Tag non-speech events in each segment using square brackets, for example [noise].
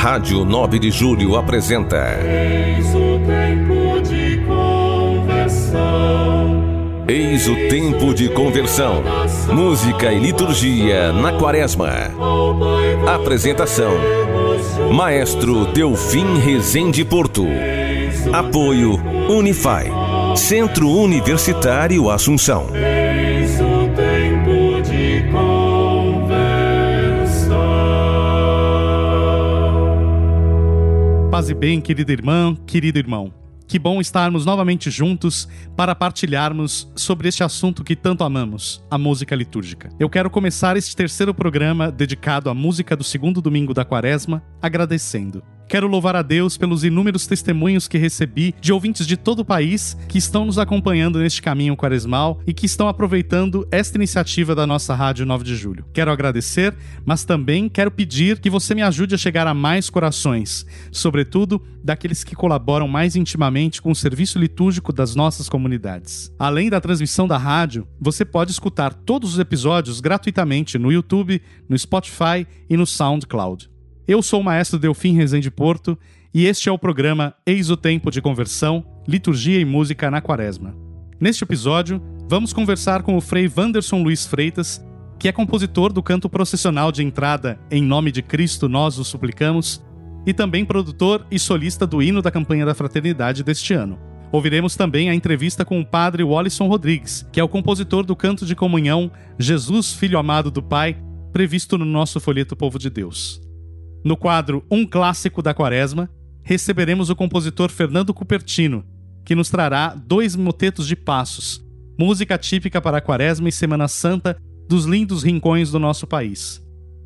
Rádio 9 de Julho apresenta. Eis o tempo de conversão. Eis o tempo de conversão. Música e liturgia na Quaresma. Apresentação: Maestro Delfim Rezende Porto. Apoio Unify. Centro Universitário Assunção. Paz e bem, querida irmã, querido irmão. Que bom estarmos novamente juntos para partilharmos sobre este assunto que tanto amamos, a música litúrgica. Eu quero começar este terceiro programa dedicado à música do segundo domingo da Quaresma agradecendo. Quero louvar a Deus pelos inúmeros testemunhos que recebi de ouvintes de todo o país que estão nos acompanhando neste caminho quaresmal e que estão aproveitando esta iniciativa da nossa Rádio 9 de Julho. Quero agradecer, mas também quero pedir que você me ajude a chegar a mais corações, sobretudo daqueles que colaboram mais intimamente com o serviço litúrgico das nossas comunidades. Além da transmissão da rádio, você pode escutar todos os episódios gratuitamente no YouTube, no Spotify e no SoundCloud. Eu sou o maestro Delfim Rezende Porto e este é o programa Eis o Tempo de Conversão, Liturgia e Música na Quaresma. Neste episódio, vamos conversar com o Frei Wanderson Luiz Freitas, que é compositor do canto processional de entrada Em Nome de Cristo Nós o Suplicamos e também produtor e solista do hino da campanha da fraternidade deste ano. Ouviremos também a entrevista com o padre Wallison Rodrigues, que é o compositor do canto de comunhão Jesus, Filho Amado do Pai, previsto no nosso folheto Povo de Deus. No quadro Um Clássico da Quaresma, receberemos o compositor Fernando Cupertino, que nos trará dois motetos de passos, música típica para a Quaresma e Semana Santa dos lindos rincões do nosso país.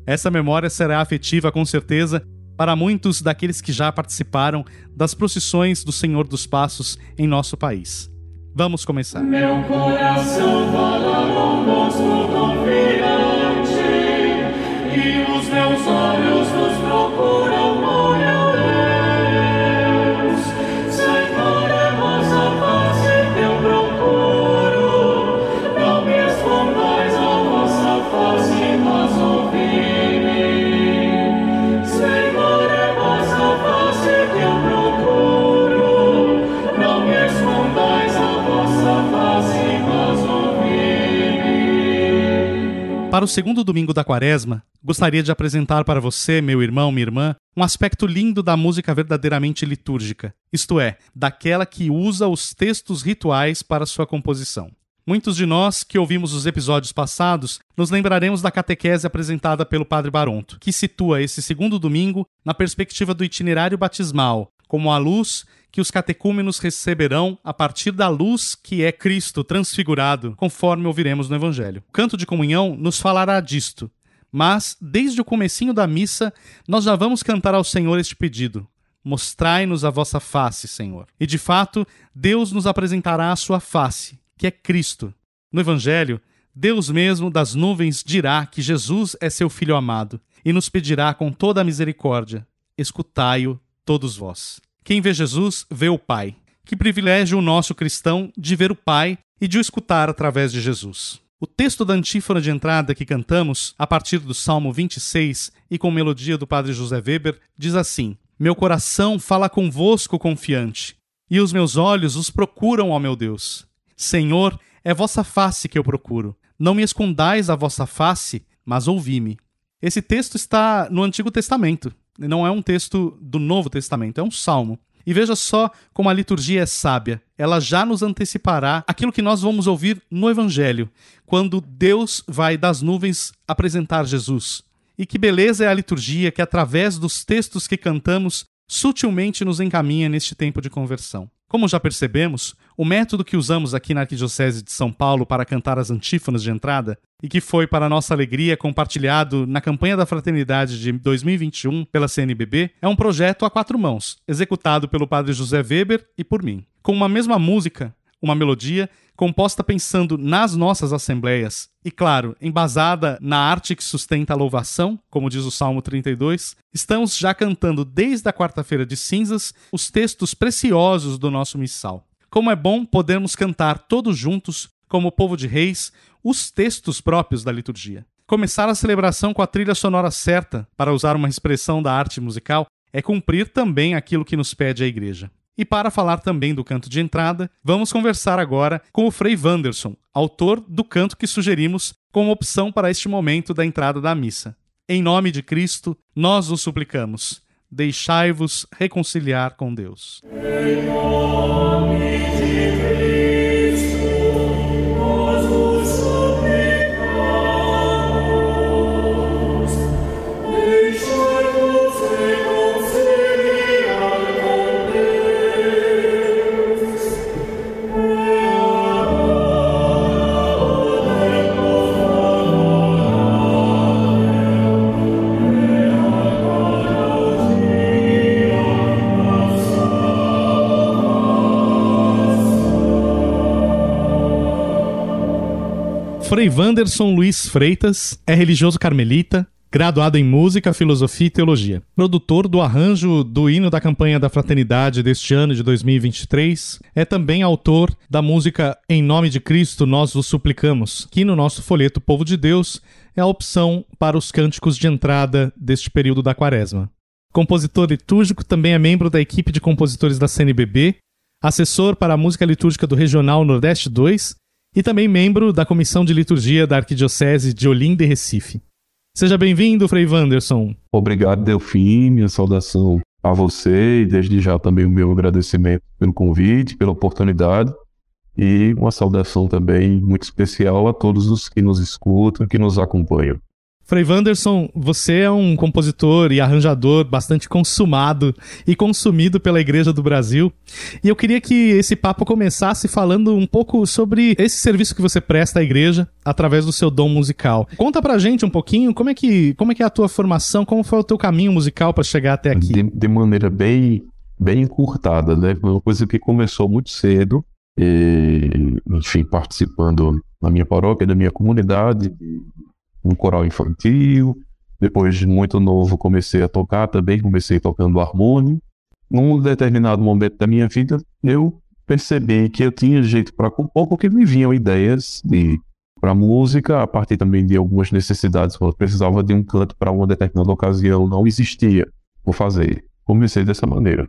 Essa memória será afetiva com certeza para muitos daqueles que já participaram das procissões do Senhor dos Passos em nosso país. Vamos começar. Meu coração fala convosco nos Para o segundo domingo da quaresma, gostaria de apresentar para você, meu irmão, minha irmã, um aspecto lindo da música verdadeiramente litúrgica, isto é, daquela que usa os textos rituais para sua composição. Muitos de nós que ouvimos os episódios passados nos lembraremos da catequese apresentada pelo Padre Baronto, que situa esse segundo domingo na perspectiva do itinerário batismal, como a luz que os catecúmenos receberão a partir da luz que é Cristo transfigurado, conforme ouviremos no Evangelho. O canto de comunhão nos falará disto, mas desde o comecinho da missa nós já vamos cantar ao Senhor este pedido: Mostrai-nos a vossa face, Senhor. E de fato, Deus nos apresentará a sua face, que é Cristo. No Evangelho, Deus mesmo das nuvens dirá que Jesus é seu Filho amado e nos pedirá com toda a misericórdia: Escutai-o, todos vós. Quem vê Jesus, vê o Pai. Que privilégio o nosso cristão de ver o Pai e de o escutar através de Jesus. O texto da antífona de entrada que cantamos, a partir do Salmo 26 e com melodia do Padre José Weber, diz assim: Meu coração fala convosco confiante, e os meus olhos os procuram, ó meu Deus. Senhor, é vossa face que eu procuro. Não me escondais a vossa face, mas ouvi-me. Esse texto está no Antigo Testamento, não é um texto do Novo Testamento, é um salmo. E veja só como a liturgia é sábia. Ela já nos antecipará aquilo que nós vamos ouvir no Evangelho, quando Deus vai das nuvens apresentar Jesus. E que beleza é a liturgia que, através dos textos que cantamos, sutilmente nos encaminha neste tempo de conversão. Como já percebemos, o método que usamos aqui na Arquidiocese de São Paulo para cantar as antífonas de entrada, e que foi, para nossa alegria, compartilhado na campanha da Fraternidade de 2021 pela CNBB, é um projeto a quatro mãos, executado pelo Padre José Weber e por mim. Com uma mesma música, uma melodia composta pensando nas nossas assembleias e, claro, embasada na arte que sustenta a louvação, como diz o Salmo 32, estamos já cantando desde a quarta-feira de cinzas os textos preciosos do nosso missal. Como é bom podermos cantar todos juntos, como povo de reis, os textos próprios da liturgia. Começar a celebração com a trilha sonora certa, para usar uma expressão da arte musical, é cumprir também aquilo que nos pede a igreja. E para falar também do canto de entrada, vamos conversar agora com o Frei Wanderson, autor do canto que sugerimos como opção para este momento da entrada da missa. Em nome de Cristo, nós o suplicamos. Deixai-vos reconciliar com Deus. Em nome de Wanderson Luiz Freitas é religioso carmelita, graduado em Música, Filosofia e Teologia. Produtor do arranjo do hino da campanha da Fraternidade deste ano de 2023, é também autor da música Em Nome de Cristo Nós Vos Suplicamos, que no nosso folheto Povo de Deus é a opção para os cânticos de entrada deste período da quaresma. Compositor litúrgico, também é membro da equipe de compositores da CNBB, assessor para a música litúrgica do Regional Nordeste 2 e também membro da Comissão de Liturgia da Arquidiocese de Olinda e Recife. Seja bem-vindo, Frei Wanderson. Obrigado, Delfim. Minha saudação a você e desde já também o meu agradecimento pelo convite, pela oportunidade e uma saudação também muito especial a todos os que nos escutam, que nos acompanham. Frei Wanderson, você é um compositor e arranjador bastante consumado e consumido pela Igreja do Brasil. E eu queria que esse papo começasse falando um pouco sobre esse serviço que você presta à igreja através do seu dom musical. Conta pra gente um pouquinho como é que, como é, que é a tua formação, como foi o teu caminho musical para chegar até aqui. De, de, maneira bem, bem encurtada, né? Uma coisa que começou muito cedo, e, enfim, participando na minha paróquia, da minha comunidade, um coral infantil. Depois de muito novo, comecei a tocar também, comecei tocando harmônio. Num determinado momento da minha vida, eu percebi que eu tinha jeito para compor, porque me vinham ideias de para música, a partir também de algumas necessidades, eu precisava de um canto para uma determinada ocasião, não existia por fazer. Comecei dessa maneira.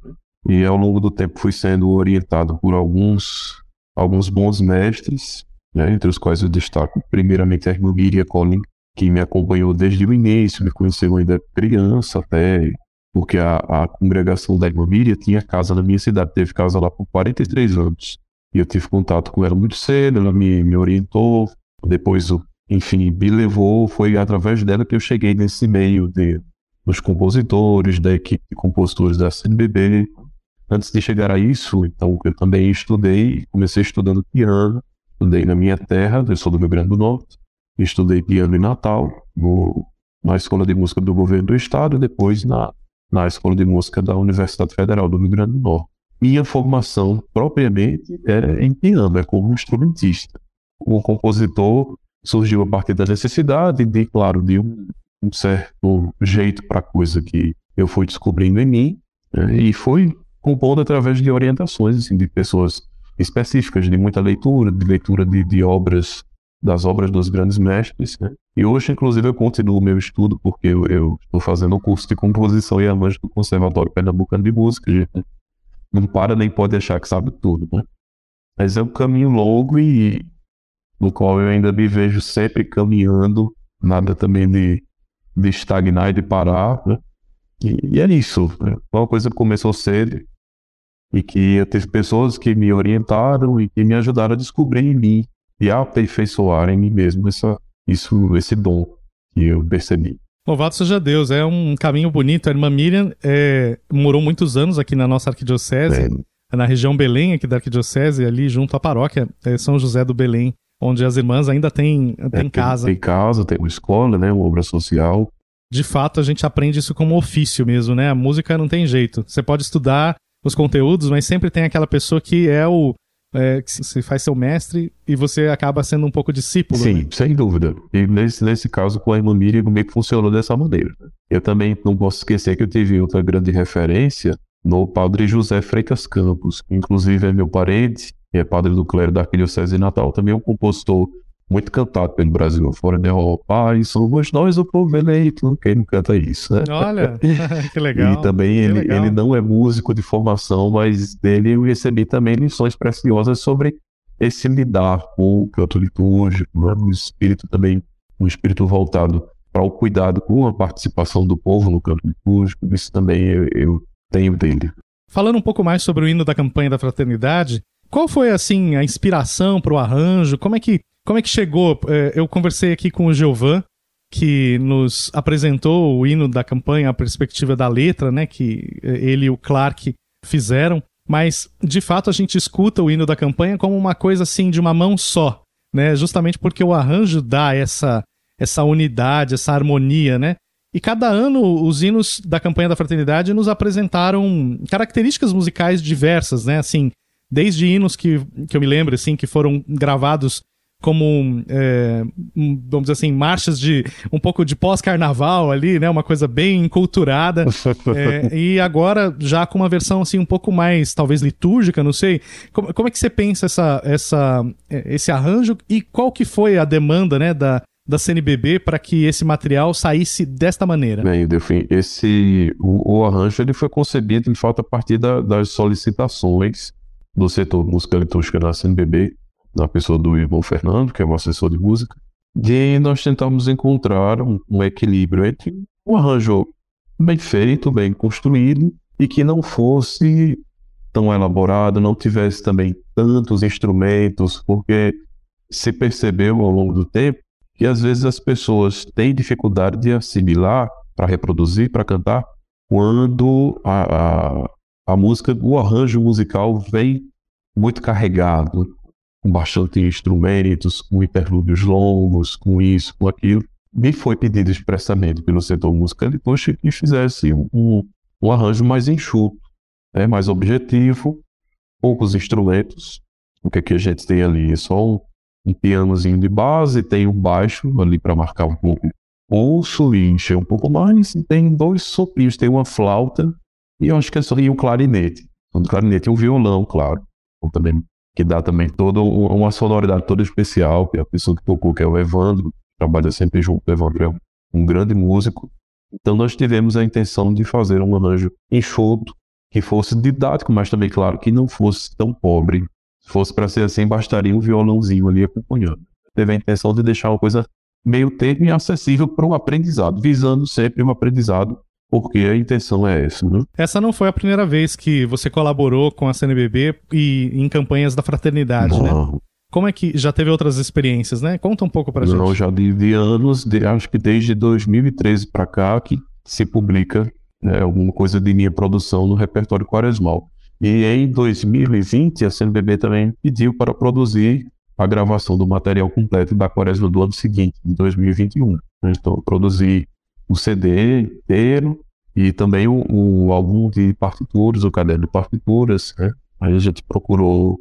E ao longo do tempo fui sendo orientado por alguns alguns bons mestres, né, entre os quais eu destaco primeiramente a irmã Miriam Collin, que me acompanhou desde o início, me conheceu ainda criança até, porque a, a congregação da irmã tinha casa na minha cidade, teve casa lá por 43 anos. E eu tive contato com ela muito cedo, ela me, me orientou, depois, enfim, me levou, foi através dela que eu cheguei nesse meio de, dos compositores, da equipe de compositores da CNBB. Antes de chegar a isso, então, eu também estudei, comecei estudando piano, estudei na minha terra, eu sou do Rio Grande do Norte, Estudei piano em Natal, no, na Escola de Música do Governo do Estado e depois na, na Escola de Música da Universidade Federal do Rio Grande do Norte. Minha formação propriamente é em piano, é como instrumentista. O compositor surgiu a partir da necessidade de, claro, de um, um certo jeito para a coisa que eu fui descobrindo em mim né, e fui compondo através de orientações assim, de pessoas específicas, de muita leitura, de leitura de, de obras das obras dos grandes mestres. Né? E hoje, inclusive, eu continuo o meu estudo, porque eu, eu estou fazendo o curso de composição e arranjo do Conservatório Pernambucano de Música. Gente. Não para nem pode achar que sabe tudo, né? Mas é um caminho longo e no qual eu ainda me vejo sempre caminhando, nada também de, de estagnar e de parar, né? E, e é isso. Né? Uma coisa que começou cedo e que eu tive pessoas que me orientaram e que me ajudaram a descobrir em mim e aperfeiçoar em mim mesmo essa, isso, esse dom que eu percebi. Louvado seja Deus, é um caminho bonito. A irmã Miriam é, morou muitos anos aqui na nossa arquidiocese, é. na região Belém, aqui da arquidiocese, ali junto à paróquia é São José do Belém, onde as irmãs ainda têm, têm é, casa. Tem, tem casa, tem uma escola, né, uma obra social. De fato, a gente aprende isso como ofício mesmo, né? A música não tem jeito. Você pode estudar os conteúdos, mas sempre tem aquela pessoa que é o, é, que se faz seu mestre e você acaba sendo um pouco discípulo. Sim, né? sem dúvida. E nesse, nesse caso com a irmã Miriam, meio que funcionou dessa maneira. Eu também não posso esquecer que eu tive outra grande referência no padre José Freitas Campos, que inclusive é meu parente, é padre do clero da Arquidiocese de Natal, também é um compositor muito cantado pelo Brasil fora da Europa, e somos nós o povo eleito, quem não canta isso, né? Olha, [laughs] que legal. E também ele, legal. ele não é músico de formação, mas dele eu recebi também lições preciosas sobre esse lidar com o canto litúrgico, né? um espírito também, um espírito voltado para o cuidado com a participação do povo no canto litúrgico, isso também eu, eu tenho dele. Falando um pouco mais sobre o hino da campanha da fraternidade, qual foi assim a inspiração para o arranjo? Como é que como é que chegou? É, eu conversei aqui com o Giovan, que nos apresentou o hino da campanha, a perspectiva da letra, né? Que é, ele e o Clark fizeram. Mas, de fato, a gente escuta o hino da campanha como uma coisa assim de uma mão só, né? Justamente porque o arranjo dá essa, essa unidade, essa harmonia, né? E cada ano os hinos da campanha da fraternidade nos apresentaram características musicais diversas, né? Assim, desde hinos que, que eu me lembro, assim, que foram gravados como, é, vamos dizer assim, marchas de um pouco de pós-carnaval ali, né? Uma coisa bem enculturada. [laughs] é, e agora já com uma versão assim um pouco mais, talvez litúrgica, não sei. Como, como é que você pensa essa, essa, é, esse arranjo e qual que foi a demanda, né, da, da CNBB para que esse material saísse desta maneira? Bem, Delfim, esse, o, o, arranjo ele foi concebido, de fato, a partir da, das solicitações do setor música litúrgica da CNBB, na pessoa do irmão Fernando, que é o assessor de música, e nós tentamos encontrar um, um equilíbrio entre um arranjo bem feito, bem construído, e que não fosse tão elaborado, não tivesse também tantos instrumentos, porque se percebeu ao longo do tempo que às vezes as pessoas têm dificuldade de assimilar para reproduzir, para cantar, quando a, a, a música, o arranjo musical vem muito carregado, com bastante instrumentos, com interlúdios longos, com isso, com aquilo. Me foi pedido expressamente pelo setor musical depois que fizesse um, um, arranjo mais enxuto, né, mais objetivo, poucos instrumentos. O que, é que a gente tem ali? É só um, um pianozinho de base, tem um baixo ali para marcar um pouco pulso e encher um pouco mais, tem dois sopinhos, tem uma flauta e eu acho que é só e um clarinete. Um clarinete e um violão, claro. Então, também que dá também toda uma sonoridade toda especial, que é a pessoa que tocou, que é o Evandro, trabalha sempre junto, o Evandro é um, grande músico. Então nós tivemos a intenção de fazer um arranjo enxuto, que fosse didático, mas também, claro, que não fosse tão pobre. Se fosse para ser assim, bastaria um violãozinho ali acompanhando. Teve a intenção de deixar uma coisa meio termo e acessível para o aprendizado, visando sempre um aprendizado porque a intenção é essa. Né? Essa não foi a primeira vez que você colaborou com a CNBB e em campanhas da fraternidade, né? não. né? Como é que já teve outras experiências, né? Conta um pouco pra não, gente. Não, já de, de anos, de, acho que desde 2013 para cá que se publica né, alguma coisa de minha produção no repertório quaresmal. E em 2020 a CNBB também pediu para produzir a gravação do material completo da quaresma do ano seguinte, de 2021. Então eu produzi o CD inteiro e também o, o, álbum de partituras, o caderno de partituras. Né? Aí a gente procurou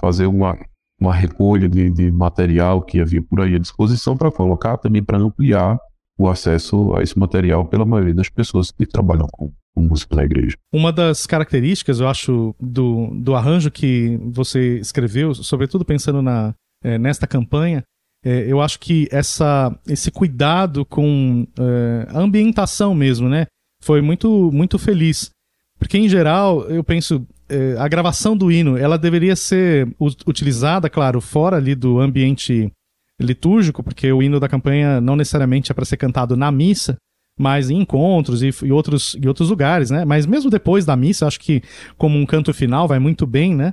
fazer uma, uma recolha de, de material que havia por aí à disposição para colocar também para ampliar o acesso a esse material pela maioria das pessoas que trabalham com, com música na igreja. Uma das características, eu acho, do, do arranjo que você escreveu, sobretudo pensando na, é, nesta campanha, é, eu acho que essa, esse cuidado com é, a ambientação mesmo, né? Foi muito, muito feliz. Porque, em geral, eu penso, é, a gravação do hino, ela deveria ser utilizada, claro, fora ali do ambiente litúrgico, porque o hino da campanha não necessariamente é para ser cantado na missa, mas em encontros e, e, outros, e outros lugares, né? Mas mesmo depois da missa, acho que como um canto final vai muito bem, né?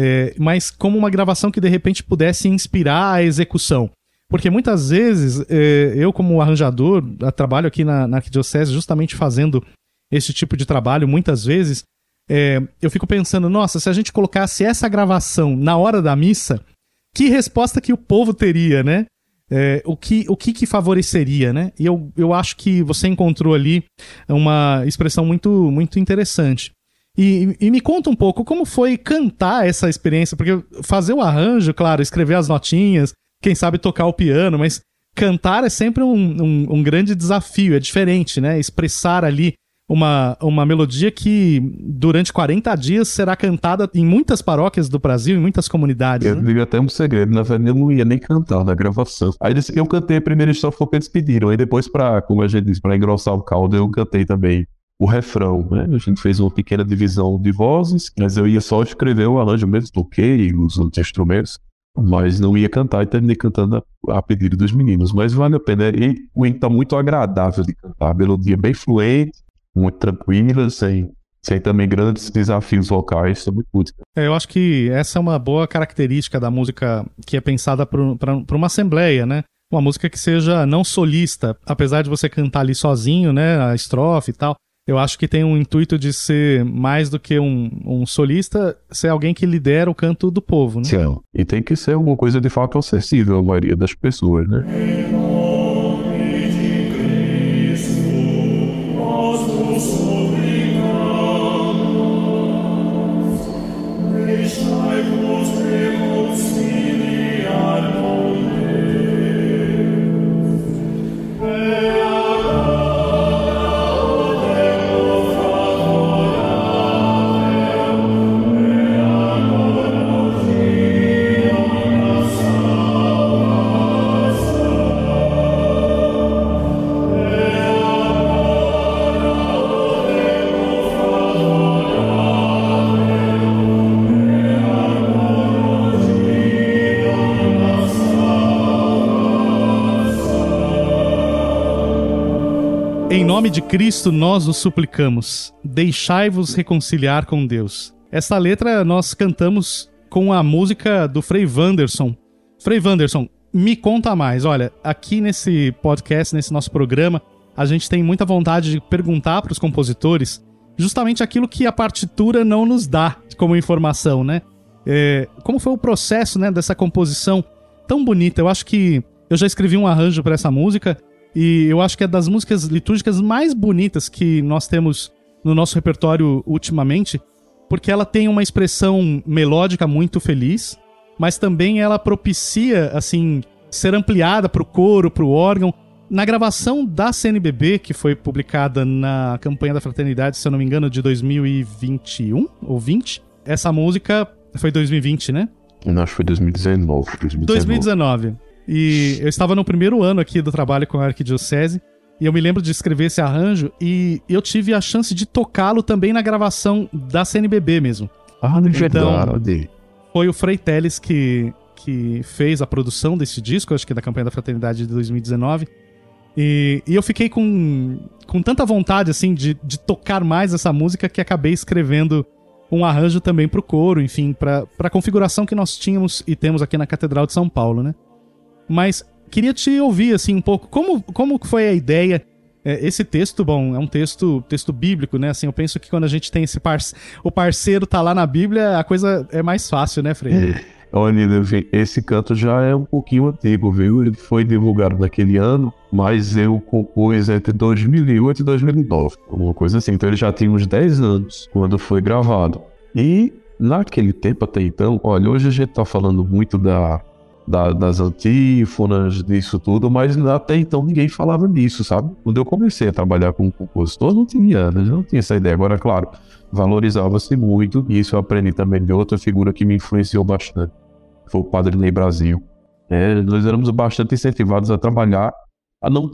É, mas como uma gravação que de repente pudesse inspirar a execução. Porque muitas vezes é, eu, como arranjador, trabalho aqui na, na Arquidiocese justamente fazendo esse tipo de trabalho, muitas vezes é, eu fico pensando, nossa, se a gente colocasse essa gravação na hora da missa, que resposta que o povo teria, né? É, o que, o que, que favoreceria, né? E eu, eu acho que você encontrou ali uma expressão muito, muito interessante. E, e, me conta um pouco como foi cantar essa experiência, porque fazer o arranjo, claro, escrever as notinhas, quem sabe tocar o piano, mas cantar é sempre um, um, um grande desafio, é diferente, né? Expressar ali uma, uma melodia que durante 40 dias será cantada em muitas paróquias do Brasil, em muitas comunidades. Eu né? digo até um segredo, na verdade eu não ia nem cantar na gravação. Aí que eu cantei a primeira estrofe porque eles pediram. Aí depois, pra, como a gente disse, pra engrossar o caldo, eu cantei também o refrão, né? A gente fez uma pequena divisão de vozes, mas eu ia só escrever o arranjo mesmo, toquei os outros instrumentos, mas não ia cantar e terminei cantando a, a pedido dos meninos. Mas vale a pena, e o hino tá muito agradável de cantar, a melodia bem fluente, muito tranquila, sem, sem também grandes desafios vocais, muito música. É, eu acho que essa é uma boa característica da música que é pensada para uma assembleia, né? Uma música que seja não solista, apesar de você cantar ali sozinho, né? A estrofe e tal. Eu acho que tem um intuito de ser mais do que um, um solista, ser alguém que lidera o canto do povo, né? Sim. E tem que ser alguma coisa de fato acessível à maioria das pessoas, né? Nome de Cristo nós os suplicamos, deixai-vos reconciliar com Deus. Essa letra nós cantamos com a música do Frei Wanderson. Frei Wanderson, me conta mais. Olha, aqui nesse podcast, nesse nosso programa, a gente tem muita vontade de perguntar para os compositores justamente aquilo que a partitura não nos dá como informação, né? É, como foi o processo né, dessa composição tão bonita? Eu acho que eu já escrevi um arranjo para essa música e eu acho que é das músicas litúrgicas mais bonitas que nós temos no nosso repertório ultimamente, porque ela tem uma expressão melódica muito feliz, mas também ela propicia assim ser ampliada para o coro, para o órgão. Na gravação da CNBB, que foi publicada na campanha da fraternidade, se eu não me engano, de 2021 ou 20, essa música foi 2020, né? Eu acho que foi 2019. 2019. 2019. E eu estava no primeiro ano aqui do trabalho com a Arquidiocese. E eu me lembro de escrever esse arranjo e eu tive a chance de tocá-lo também na gravação da CNBB mesmo. Ah, não Então- verdade. Foi o Frei Teles que, que fez a produção desse disco, acho que da campanha da Fraternidade de 2019. E, e eu fiquei com, com tanta vontade, assim, de, de tocar mais essa música que acabei escrevendo um arranjo também pro coro, enfim, pra, pra configuração que nós tínhamos e temos aqui na Catedral de São Paulo, né? Mas queria te ouvir, assim, um pouco, como, como foi a ideia é, esse texto, bom, é um texto, texto bíblico, né? Assim, eu penso que quando a gente tem esse parce... o parceiro tá lá na Bíblia, a coisa é mais fácil, né, Frei? Olha, Levi, esse canto já é um pouquinho antigo, viu? Ele foi divulgado naquele ano, mas eu compus entre 2008 e 2009, alguma coisa assim. Então ele já tinha uns 10 anos quando foi gravado. E naquele tempo até então, olha, hoje a gente tá falando muito da, da- das antífonas, disso tudo, mas até então ninguém falava disso, sabe? Quando eu comecei a trabalhar como compositor, não tinha, né? não tinha essa ideia. Agora, claro, valorizava-se muito, e isso eu aprendi também de outra figura que me influenciou bastante. Foi o Padre Ney Brasil. É, nós éramos bastante incentivados a trabalhar, a não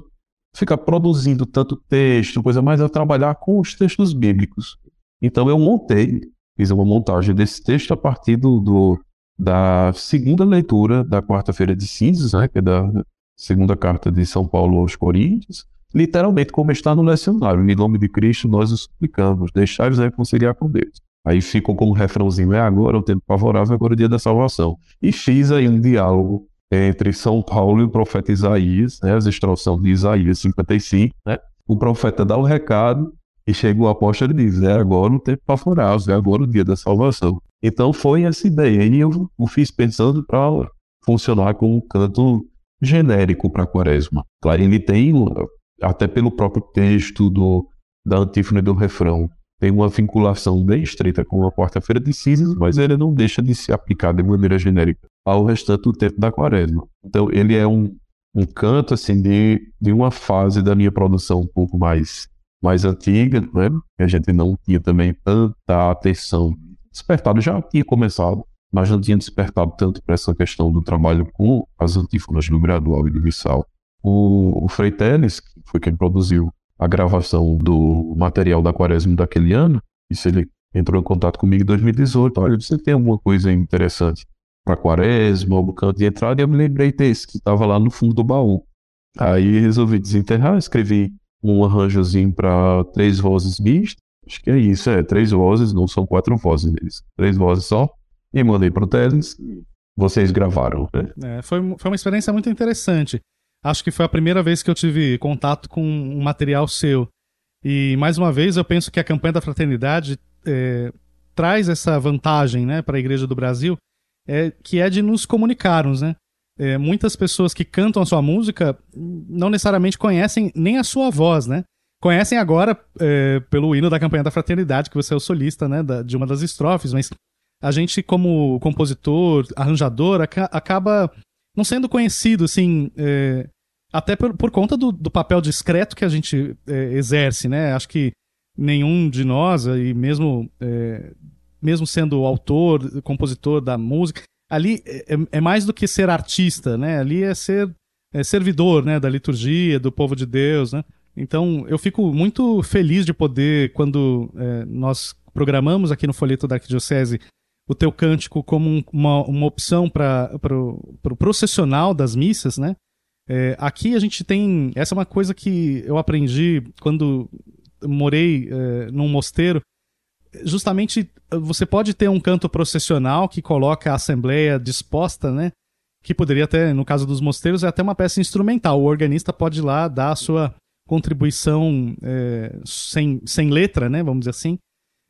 ficar produzindo tanto texto, coisa mais a trabalhar com os textos bíblicos. Então eu montei, fiz uma montagem desse texto a partir do, do- da segunda leitura da quarta-feira de cinzas, né, que é da segunda carta de São Paulo aos Coríntios, literalmente como está no lecionário, em nome de Cristo nós os suplicamos, deixai-vos reconciliar com Deus. Aí ficou como refrãozinho, é agora o tempo favorável, agora o dia da salvação. E fiz aí um diálogo entre São Paulo e o profeta Isaías, né, as extrações de Isaías 55, né? O profeta dá o recado e chega o apóstolo e diz, é agora o tempo favorável, é agora o dia da salvação. Então foi essa ideia, e eu o fiz pensando para funcionar como um canto genérico para a quaresma. Claro, ele tem, até pelo próprio texto do, da antífona do refrão, tem uma vinculação bem estreita com a quarta-feira de cinzas, mas ele não deixa de se aplicar de maneira genérica ao restante do tempo da quaresma. Então ele é um, um canto assim de, de uma fase da minha produção um pouco mais mais antiga, né? A gente não tinha também tanta atenção. Despertado já tinha começado, mas não tinha despertado tanto para essa questão do trabalho com as antífonas do gradual e do missal. O, o Frei que foi quem produziu a gravação do material da quaresma daquele ano, isso ele entrou em contato comigo em 2018. Olha, você tem alguma coisa interessante para quaresma, algum canto de entrada? E eu me lembrei desse, que estava lá no fundo do baú. Aí resolvi desenterrar, escrevi um arranjozinho para três vozes mistas. Acho que é isso, é três vozes, não são quatro vozes deles. Três vozes só. E mandei para o Teles. Vocês gravaram, né? É, foi, foi uma experiência muito interessante. Acho que foi a primeira vez que eu tive contato com um material seu. E, mais uma vez, eu penso que a campanha da fraternidade é, traz essa vantagem né, para a Igreja do Brasil, é, que é de nos comunicarmos. Né? É, muitas pessoas que cantam a sua música não necessariamente conhecem nem a sua voz, né? Conhecem agora é, pelo hino da campanha da fraternidade, que você é o solista né, da, de uma das estrofes, mas a gente, como compositor, arranjador, aca acaba não sendo conhecido, assim, é, até por, por conta do, do, papel discreto que a gente é, exerce, né? Acho que nenhum de nós, e mesmo, é, mesmo sendo autor, compositor da música, ali é, é, mais do que ser artista, né? Ali é ser é servidor, né? Da liturgia, do povo de Deus, né? Então, eu fico muito feliz de poder, quando é, nós programamos aqui no Folheto da Arquidiocese o teu cântico como um, uma, uma opção para o pro, pro processional das missas, né? É, aqui a gente tem. Essa é uma coisa que eu aprendi quando morei é, num mosteiro. Justamente você pode ter um canto processional que coloca a assembleia disposta, né? Que poderia até, no caso dos mosteiros, é até uma peça instrumental. O organista pode ir lá dar a sua contribuição é, sem, sem letra, né? Vamos dizer assim.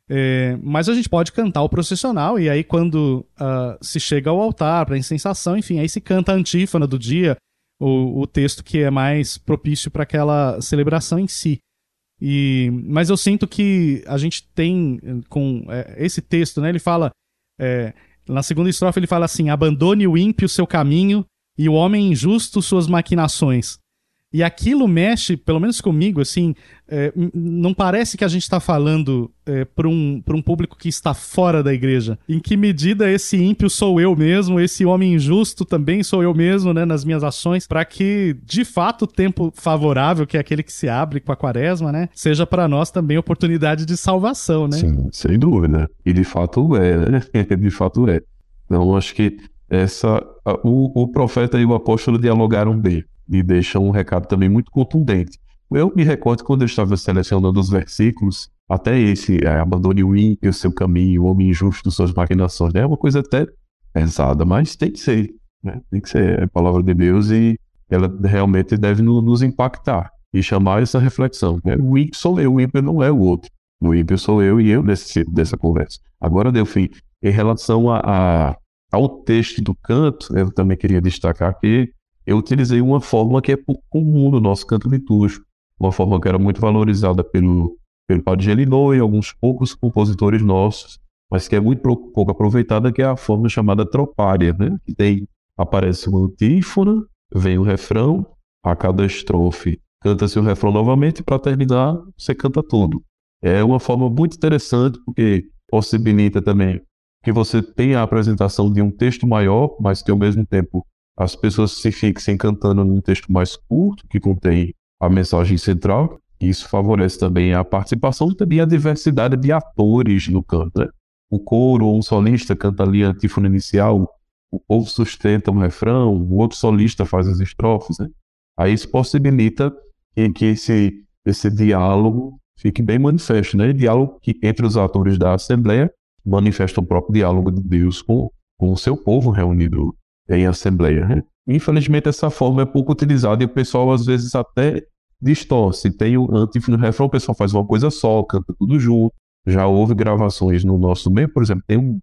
É, mas a gente pode cantar o processional, e aí quando uh, se chega ao altar para incensação, enfim, aí se canta a antífona do dia, o, o texto que é mais propício para aquela celebração em si. E, mas eu sinto que a gente tem com é, esse texto, né? Ele fala é, na segunda estrofe ele fala assim: abandone o ímpio seu caminho e o homem injusto suas maquinações. E aquilo mexe, pelo menos comigo, assim, é, não parece que a gente está falando é, para um, um público que está fora da igreja. Em que medida esse ímpio sou eu mesmo, esse homem injusto também sou eu mesmo, né, nas minhas ações, para que, de fato, o tempo favorável, que é aquele que se abre com a quaresma, né, seja para nós também oportunidade de salvação, né? Sim, sem dúvida. E de fato é, né? [laughs] de fato é. Então, acho que essa, o, o profeta e o apóstolo dialogaram bem e deixa um recado também muito contundente. Eu me recordo quando eu estava selecionando os versículos, até esse, é, abandone o ímpio, seu caminho, o homem injusto, suas maquinações, né? é uma coisa até pesada, mas tem que ser, né? tem que ser a palavra de Deus e ela realmente deve nos impactar e chamar essa reflexão. Né? O ímpio sou eu, o ímpio não é o outro. O ímpio sou eu e eu necessito dessa conversa. Agora, Delfim, em relação a, a, ao texto do canto, eu também queria destacar que eu utilizei uma fórmula que é comum no nosso canto litúrgico, uma fórmula que era muito valorizada pelo, pelo Padre Gelinô e alguns poucos compositores nossos, mas que é muito pouco aproveitada, que é a fórmula chamada tropária, né? que tem, aparece uma antífona, vem o refrão, a cada estrofe canta-se o refrão novamente, e para terminar, você canta tudo. É uma forma muito interessante, porque possibilita também que você tenha a apresentação de um texto maior, mas que ao mesmo tempo as pessoas se fixem cantando num texto mais curto, que contém a mensagem central. Isso favorece também a participação e também a diversidade de atores no canto. Né? O coro ou um solista canta ali a antífona inicial, o povo sustenta um refrão, o outro solista faz as estrofes. Né? Aí isso possibilita que, que esse, esse diálogo fique bem manifesto, né? Diálogo que entre os atores da Assembleia manifesta o próprio diálogo de Deus com, com o seu povo reunido em assembleia. Né? Infelizmente, essa forma é pouco utilizada e o pessoal às vezes até distorce. Tem o antífono refrão, o pessoal faz uma coisa só, canta tudo junto. Já houve gravações no nosso meio, por exemplo, tem um,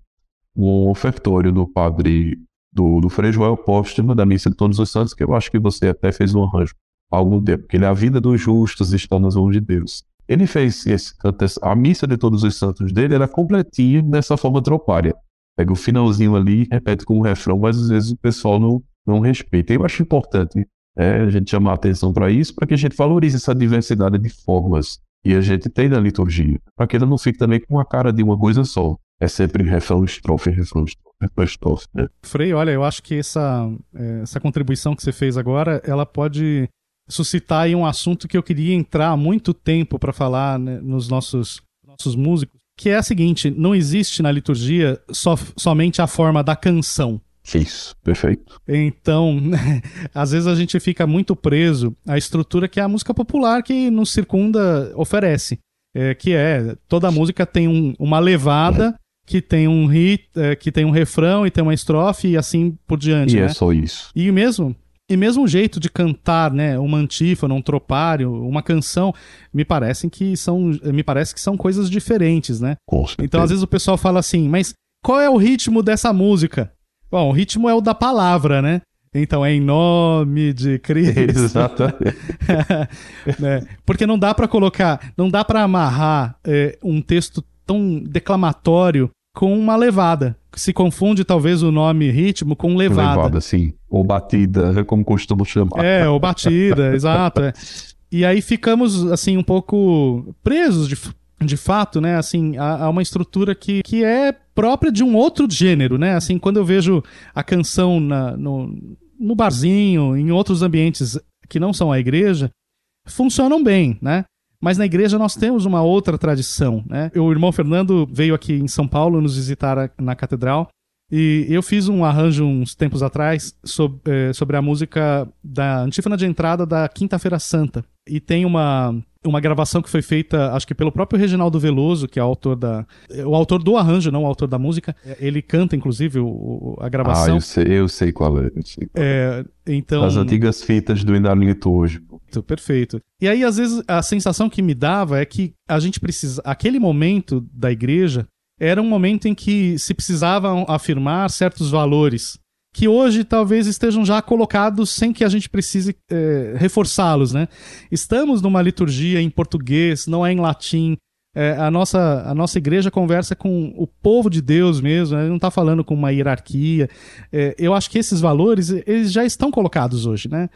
um ofertório do padre do, do Frei Joel Póstumo, da Missa de Todos os Santos, que eu acho que você até fez um arranjo há algum tempo, que ele é a vida dos justos está nas mãos de Deus. Ele fez esse, a missa de todos os santos dele era completinha nessa forma tropária pega o finalzinho ali, repete como refrão, mas às vezes o pessoal não, não respeita. Eu acho importante é, a gente chamar atenção para isso, para que a gente valorize essa diversidade de formas E a gente tem na liturgia, para que ela não fique também com a cara de uma coisa só. É sempre refrão, estrofe, refrão, estrofe, refrão, estrofe, né? Frei, olha, eu acho que essa, é, essa contribuição que você fez agora, ela pode suscitar aí um assunto que eu queria entrar há muito tempo para falar né, nos nossos, nossos músicos, que é a seguinte: não existe na liturgia so, somente a forma da canção. Isso, perfeito. Então, [laughs] às vezes a gente fica muito preso à estrutura que a música popular que nos circunda oferece. É, que é, toda música tem um, uma levada, que tem um hit, é, que tem um refrão e tem uma estrofe e assim por diante. E né? é só isso. E mesmo e mesmo o jeito de cantar, né, uma antífona, um tropário, uma canção, me parecem que são, me parece que são coisas diferentes, né? Então às vezes o pessoal fala assim, mas qual é o ritmo dessa música? Bom, o ritmo é o da palavra, né? Então é em nome de Cristo. [laughs] Exatamente. [laughs] né? Porque não dá pra colocar, não dá pra amarrar é, um texto tão declamatório com uma levada. Se confunde talvez o nome ritmo com levada. Levada, sim. Ou batida, como costumo chamar. É, ou batida, [laughs] exato. é. E aí ficamos, assim, um pouco presos de, de fato, né? Assim, a, a uma estrutura que, que é própria de um outro gênero, né? Assim, quando eu vejo a canção na, no, no barzinho, em outros ambientes que não são a igreja, funcionam bem, né? Mas na igreja nós temos uma outra tradição, né? O irmão Fernando veio aqui em São Paulo nos visitar na catedral e eu fiz um arranjo uns tempos atrás sob- eh, sobre a música da antífona de entrada da Quinta-feira Santa. E tem uma, uma gravação que foi feita, acho que pelo próprio Reginaldo Veloso, que é o autor da. O autor do arranjo, não o autor da música. Ele canta, inclusive, o- a Ah, gravação. eu sei, eu sei qual é. sei qual é. É, então. As antigas fitas do litúrgico. Perfeito, perfeito. E aí, às vezes, a sensação que me dava é que a gente precisa. Aquele momento da igreja era um momento em que se precisava afirmar certos valores que hoje talvez estejam já colocados sem que a gente precise eh, reforçá-los, né? Estamos numa liturgia em português, não é em latim. É, a, nossa, a nossa igreja conversa com o povo de Deus mesmo, né? não está falando com uma hierarquia. É, eu acho que esses valores, eles já estão colocados hoje, né?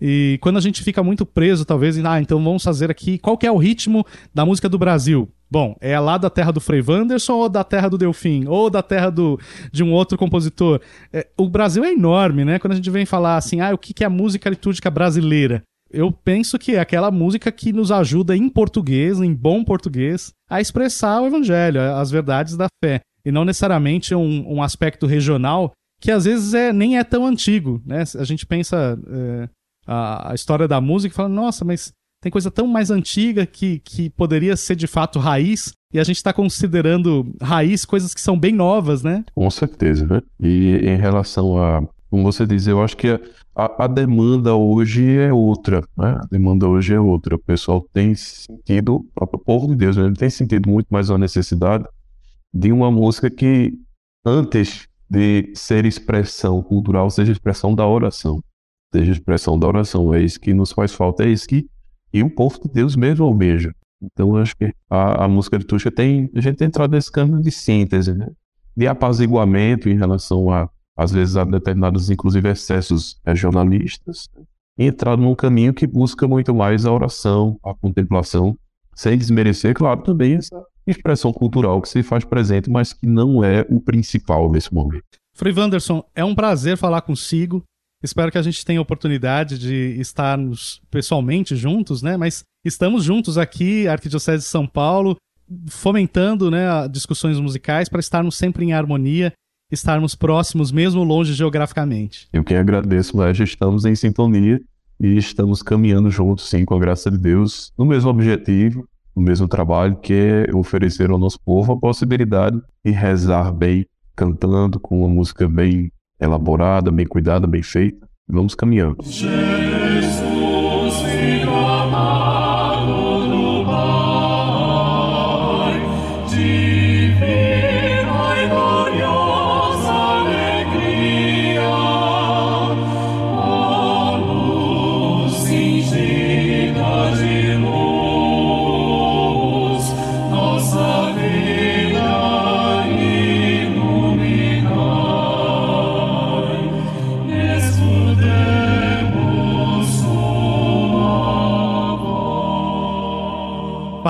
E quando a gente fica muito preso, talvez, em, ah, então vamos fazer aqui, qual é o ritmo da música do Brasil? Bom, é lá da terra do Frei Wanderson ou da terra do Delfim? Ou da terra do, de um outro compositor? É, o Brasil é enorme, né? Quando a gente vem falar assim, ah, o que é a música litúrgica brasileira? Eu penso que é aquela música que nos ajuda em português, em bom português, a expressar o evangelho, as verdades da fé. E não necessariamente um, um aspecto regional que às vezes é, nem é tão antigo, né? A gente pensa é, a, a história da música e fala, nossa, mas tem coisa tão mais antiga que, que poderia ser de fato raiz, e a gente está considerando raiz coisas que são bem novas, né? Com certeza, né? E em relação a, como você diz, eu acho que a, a, a demanda hoje é outra, né? A demanda hoje é outra. O pessoal tem sentido, o povo de Deus, né? Ele tem sentido muito mais uma necessidade de uma música que, antes de ser expressão cultural, seja expressão da oração. Seja expressão da oração. É isso que nos faz falta, é isso que e o povo de Deus mesmo almeja. Então, acho que a, a música litúrgica tem, a gente tem entrado nesse caminho de síntese, né? de apaziguamento em relação a, às vezes, a determinados, inclusive, excessos regionalistas, né? e entrado num caminho que busca muito mais a oração, a contemplação, sem desmerecer, claro, também essa expressão cultural que se faz presente, mas que não é o principal nesse momento. Frei Wanderson, é um prazer falar consigo. Espero que a gente tenha a oportunidade de estarmos pessoalmente juntos, né? Mas estamos juntos aqui, Arquidiocese de São Paulo, fomentando né, discussões musicais para estarmos sempre em harmonia, estarmos próximos, mesmo longe geograficamente. Eu que agradeço, mas estamos em sintonia e estamos caminhando juntos, sim, com a graça de Deus, no mesmo objetivo, no mesmo trabalho, que é oferecer ao nosso povo a possibilidade de rezar bem, cantando com uma música bem elaborada, bem cuidada, bem feita. Vamos caminhando. Jesus,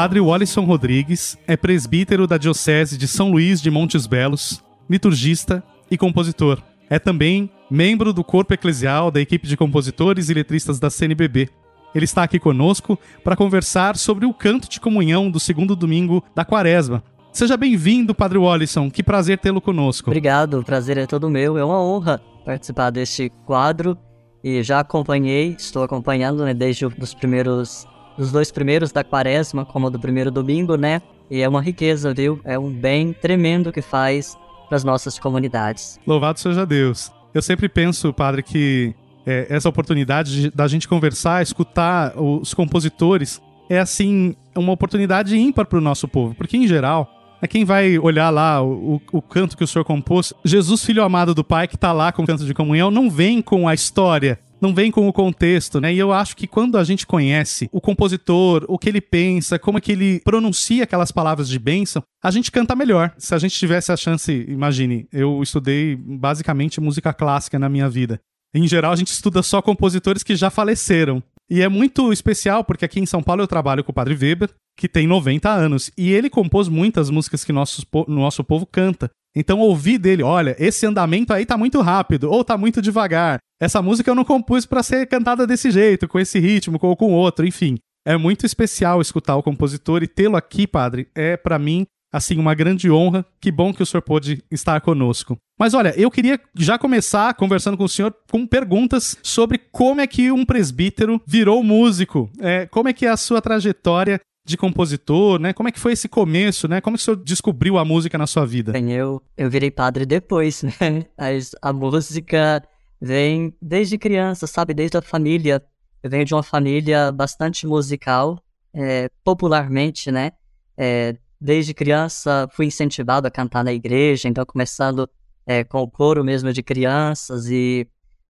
Padre Wallison Rodrigues é presbítero da Diocese de São Luís de Montes Belos, liturgista e compositor. É também membro do corpo eclesial da equipe de compositores e letristas da CNBB. Ele está aqui conosco para conversar sobre o canto de comunhão do segundo domingo da quaresma. Seja bem-vindo, Padre Wallison. Que prazer tê-lo conosco. Obrigado, o prazer é todo meu. É uma honra participar deste quadro e já acompanhei, estou acompanhando né, desde os primeiros, os dois primeiros da quaresma, como do primeiro domingo, né? E é uma riqueza, viu? É um bem tremendo que faz para as nossas comunidades. Louvado seja Deus. Eu sempre penso, Padre, que é, essa oportunidade de, da gente conversar, escutar os compositores, é assim, uma oportunidade ímpar para o nosso povo, porque em geral é quem vai olhar lá o, o, canto que o senhor compôs. Jesus, filho amado do Pai, que está lá com o canto de comunhão, não vem com a história, não vem com o contexto, né? E eu acho que quando a gente conhece o compositor, o que ele pensa, como é que ele pronuncia aquelas palavras de bênção, a gente canta melhor. Se a gente tivesse a chance, imagine, eu estudei basicamente música clássica na minha vida. Em geral, a gente estuda só compositores que já faleceram. E é muito especial porque aqui em São Paulo eu trabalho com o Padre Weber, que tem 90 anos, e ele compôs muitas músicas que nosso, nosso povo canta. Então ouvir dele, olha, esse andamento aí tá muito rápido ou tá muito devagar. Essa música eu não compus para ser cantada desse jeito, com esse ritmo ou com outro, enfim. É muito especial escutar o compositor e tê-lo aqui, padre, é para mim assim uma grande honra. Que bom que o senhor pôde estar conosco. Mas olha, eu queria já começar conversando com o senhor com perguntas sobre como é que um presbítero virou músico. É, como é que é a sua trajetória de compositor, né? Como é que foi esse começo, né? Como que o senhor descobriu a música na sua vida? Bem, eu, eu virei padre depois, [laughs] né? A, a música vem desde criança, sabe? Desde a família. Eu venho de uma família bastante musical, é, popularmente, né? É, desde criança fui incentivado a cantar na igreja, então começando é, com o coro mesmo de crianças e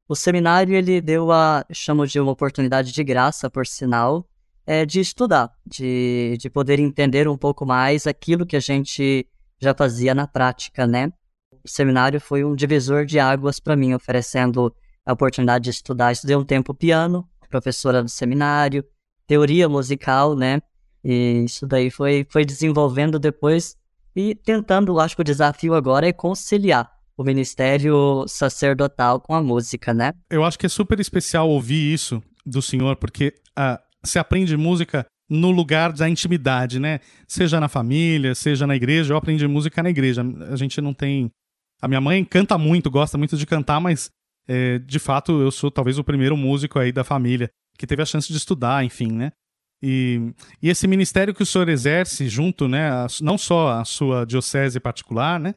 o seminário ele deu a, chamo de uma oportunidade de graça, por sinal, é, de estudar, de, de poder entender um pouco mais aquilo que a gente já fazia na prática, né? O seminário foi um divisor de águas para mim, oferecendo a oportunidade de estudar. Estudei um tempo piano, professora do seminário, teoria musical, né? E isso daí foi, foi desenvolvendo depois e tentando, acho que o desafio agora é conciliar o ministério sacerdotal com a música, né? Eu acho que é super especial ouvir isso do senhor, porque uh, se aprende música no lugar da intimidade, né? Seja na família, seja na igreja. Eu aprendi música na igreja. A gente não tem. A minha mãe canta muito, gosta muito de cantar, mas é, de fato eu sou talvez o primeiro músico aí da família que teve a chance de estudar, enfim, né? E, e esse ministério que o senhor exerce junto, né, a, não só a sua diocese particular, né,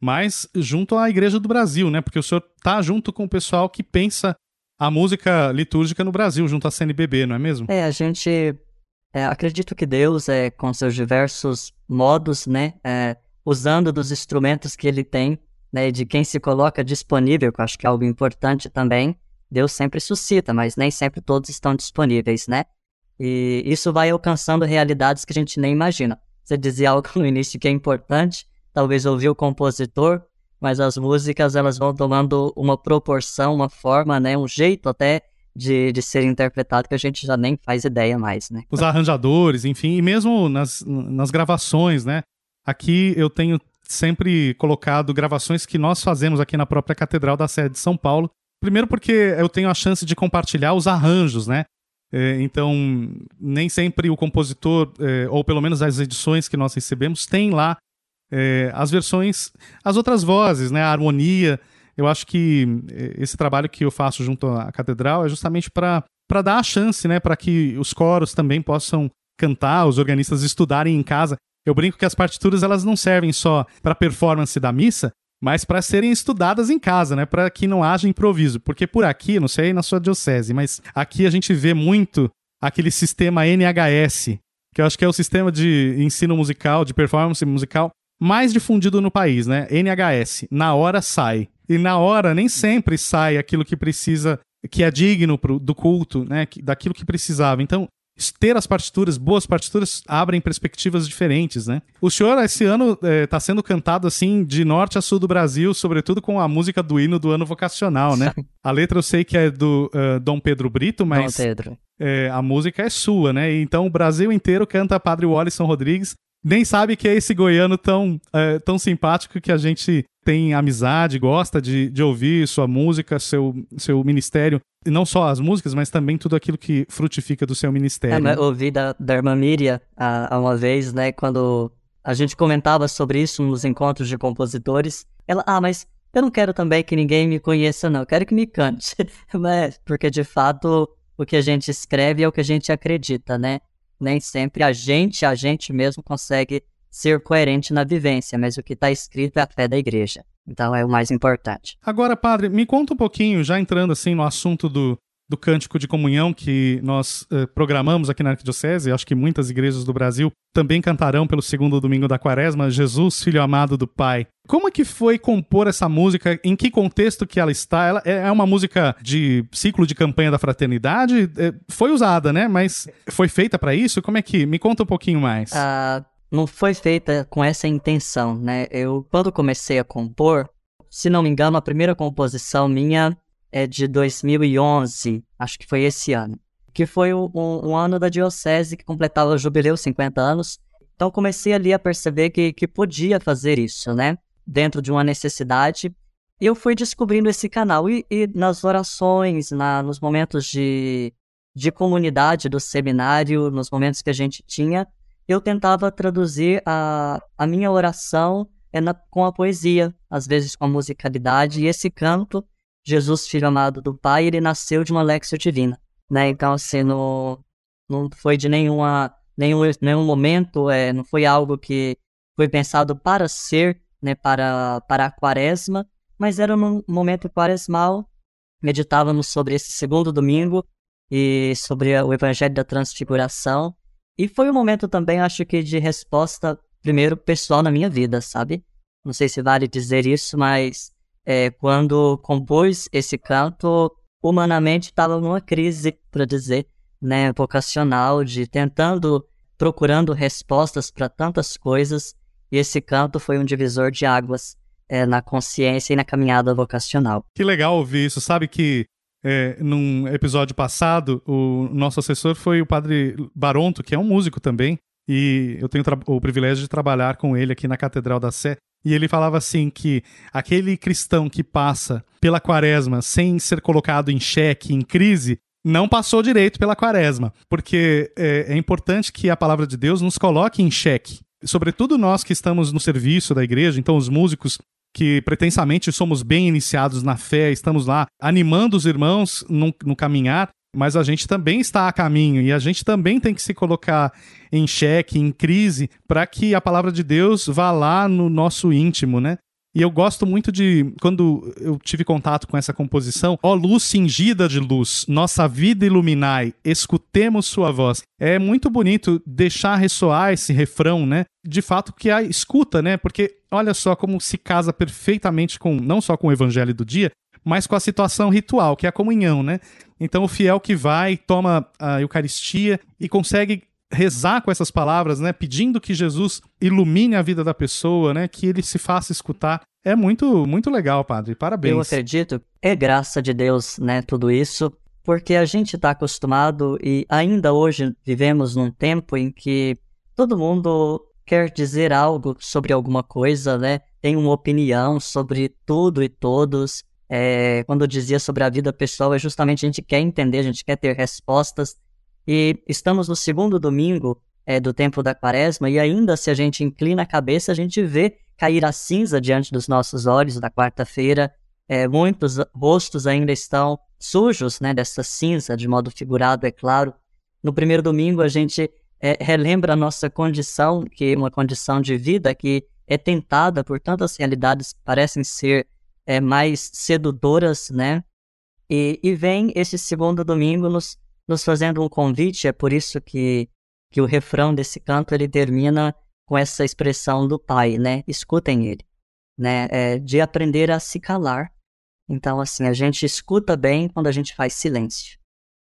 mas junto à Igreja do Brasil, né, porque o senhor tá junto com o pessoal que pensa a música litúrgica no Brasil, junto à CNBB, não é mesmo? É, a gente é, acredito que Deus, é, com seus diversos modos, né, é, usando dos instrumentos que ele tem, né, de quem se coloca disponível, que eu acho que é algo importante também, Deus sempre suscita, mas nem sempre todos estão disponíveis, né? E isso vai alcançando realidades que a gente nem imagina. Você dizia algo [laughs] no início que é importante, talvez ouvir o compositor, mas as músicas elas vão tomando uma proporção, uma forma, né, um jeito até de, de ser interpretado que a gente já nem faz ideia mais, né? Os arranjadores, enfim, e mesmo nas, nas gravações, né? Aqui eu tenho sempre colocado gravações que nós fazemos aqui na própria Catedral da Sé de São Paulo. Primeiro porque eu tenho a chance de compartilhar os arranjos, né? É, então, nem sempre o compositor, é, ou pelo menos as edições que nós recebemos, tem lá é, as versões, as outras vozes, né, a harmonia. Eu acho que é, esse trabalho que eu faço junto à catedral é justamente para dar a chance, né, para que os coros também possam cantar, os organistas estudarem em casa. Eu brinco que as partituras elas não servem só para performance da missa, mas para serem estudadas em casa, né, para que não haja improviso, porque por aqui, não sei na sua diocese, mas aqui a gente vê muito aquele sistema NHS, que eu acho que é o sistema de ensino musical, de performance musical mais difundido no país, né? NHS, na hora sai. E na hora nem sempre sai aquilo que precisa, que é digno pro, do culto, né? Daquilo que precisava. Então, ter as partituras, boas partituras, abrem perspectivas diferentes, né? O senhor, esse ano, está é, sendo cantado assim de norte a sul do Brasil, sobretudo com a música do hino do ano vocacional, né? A letra eu sei que é do uh, Dom Pedro Brito, mas Dom Pedro. É, a música é sua, né? Então o Brasil inteiro canta Padre Wallison Rodrigues nem sabe que é esse goiano tão, é, tão simpático que a gente tem amizade, gosta de, de ouvir sua música, seu, seu ministério. E não só as músicas, mas também tudo aquilo que frutifica do seu ministério. É, eu ouvi da, da irmã Miriam a, a uma vez, né, quando a gente comentava sobre isso nos encontros de compositores. Ela, ah, mas eu não quero também que ninguém me conheça, não. Eu quero que me cante. [laughs] mas, porque de fato o que a gente escreve é o que a gente acredita, né? Nem sempre a gente, a gente mesmo consegue ser coerente na vivência, mas o que está escrito é a fé da igreja. Então é o mais importante. Agora, padre, me conta um pouquinho, já entrando assim no assunto do, do cântico de comunhão que nós eh, programamos aqui na Arquidiocese, acho que muitas igrejas do Brasil também cantarão pelo segundo domingo da quaresma, Jesus, Filho amado do Pai. Como é que foi compor essa música? Em que contexto que ela está? Ela é, é uma música de ciclo de campanha da fraternidade? É, foi usada, né? Mas foi feita para isso? Como é que? Me conta um pouquinho mais. Uh, não foi feita com essa intenção, né? Eu, quando comecei a compor, se não me engano, a primeira composição minha é de 2011, acho que foi esse ano, que foi um, um ano da diocese que completava o jubileu, 50 anos. Então comecei ali a perceber que, que podia fazer isso, né? Dentro de uma necessidade. Eu fui descobrindo esse canal e, e nas orações, na, nos momentos de, de comunidade do seminário, nos momentos que a gente tinha, eu tentava traduzir a, a minha oração é na, com a poesia, às vezes com a musicalidade, e esse canto Jesus, filho amado do Pai, ele nasceu de uma Lexio Divina, né? Então, assim, não, não foi de nenhuma, nenhum, nenhum momento, é, não foi algo que foi pensado para ser, né, para, para a quaresma, mas era um momento quaresmal, meditávamos sobre esse segundo domingo e sobre o Evangelho da Transfiguração, e foi um momento também, acho que, de resposta, primeiro, pessoal na minha vida, sabe? Não sei se vale dizer isso, mas é, quando compôs esse canto, humanamente estava numa crise, para dizer, né, vocacional, de tentando, procurando respostas para tantas coisas, e esse canto foi um divisor de águas é, na consciência e na caminhada vocacional. Que legal ouvir isso. Sabe que é, num episódio passado, o nosso assessor foi o padre Baronto, que é um músico também, e eu tenho o privilégio de trabalhar com ele aqui na Catedral da Sé. E ele falava assim que aquele cristão que passa pela quaresma sem ser colocado em xeque, em crise, não passou direito pela quaresma. Porque é, é importante que a palavra de Deus nos coloque em xeque. Sobretudo nós que estamos no serviço da igreja, então os músicos que pretensamente somos bem iniciados na fé, estamos lá animando os irmãos no, no caminhar, mas a gente também está a caminho e a gente também tem que se colocar em xeque, em crise, para que a palavra de Deus vá lá no nosso íntimo, né? E eu gosto muito de, quando eu tive contato com essa composição, ó luz cingida de luz, nossa vida iluminai, escutemos sua voz. É muito bonito deixar ressoar esse refrão, né? De fato que a escuta, né? Porque olha só como se casa perfeitamente com, não só com o evangelho do dia, mas com a situação ritual, que é a comunhão, né? Então o fiel que vai, toma a Eucaristia e consegue rezar com essas palavras, né, pedindo que Jesus ilumine a vida da pessoa, né, que ele se faça escutar. É muito muito legal, padre. Parabéns. Eu acredito, é graça de Deus, né, tudo isso, porque a gente está acostumado e ainda hoje vivemos num tempo em que todo mundo quer dizer algo sobre alguma coisa, né? Tem uma opinião sobre tudo e todos é, quando eu dizia sobre a vida pessoal, é justamente a gente quer entender, a gente quer ter respostas. E estamos no segundo domingo é, do tempo da quaresma, e ainda se a gente inclina a cabeça, a gente vê cair a cinza diante dos nossos olhos da quarta-feira. É, muitos rostos ainda estão sujos né, dessa cinza, de modo figurado, é claro. No primeiro domingo, a gente é, relembra a nossa condição, que é uma condição de vida que é tentada por tantas realidades que parecem ser é, mais sedutoras, né? E, e vem esse segundo domingo nos, nos fazendo um convite, é por isso que, que o refrão desse canto ele termina com essa expressão do Pai, né? Escutem ele, né? É, de aprender a se calar. Então, assim, a gente escuta bem quando a gente faz silêncio.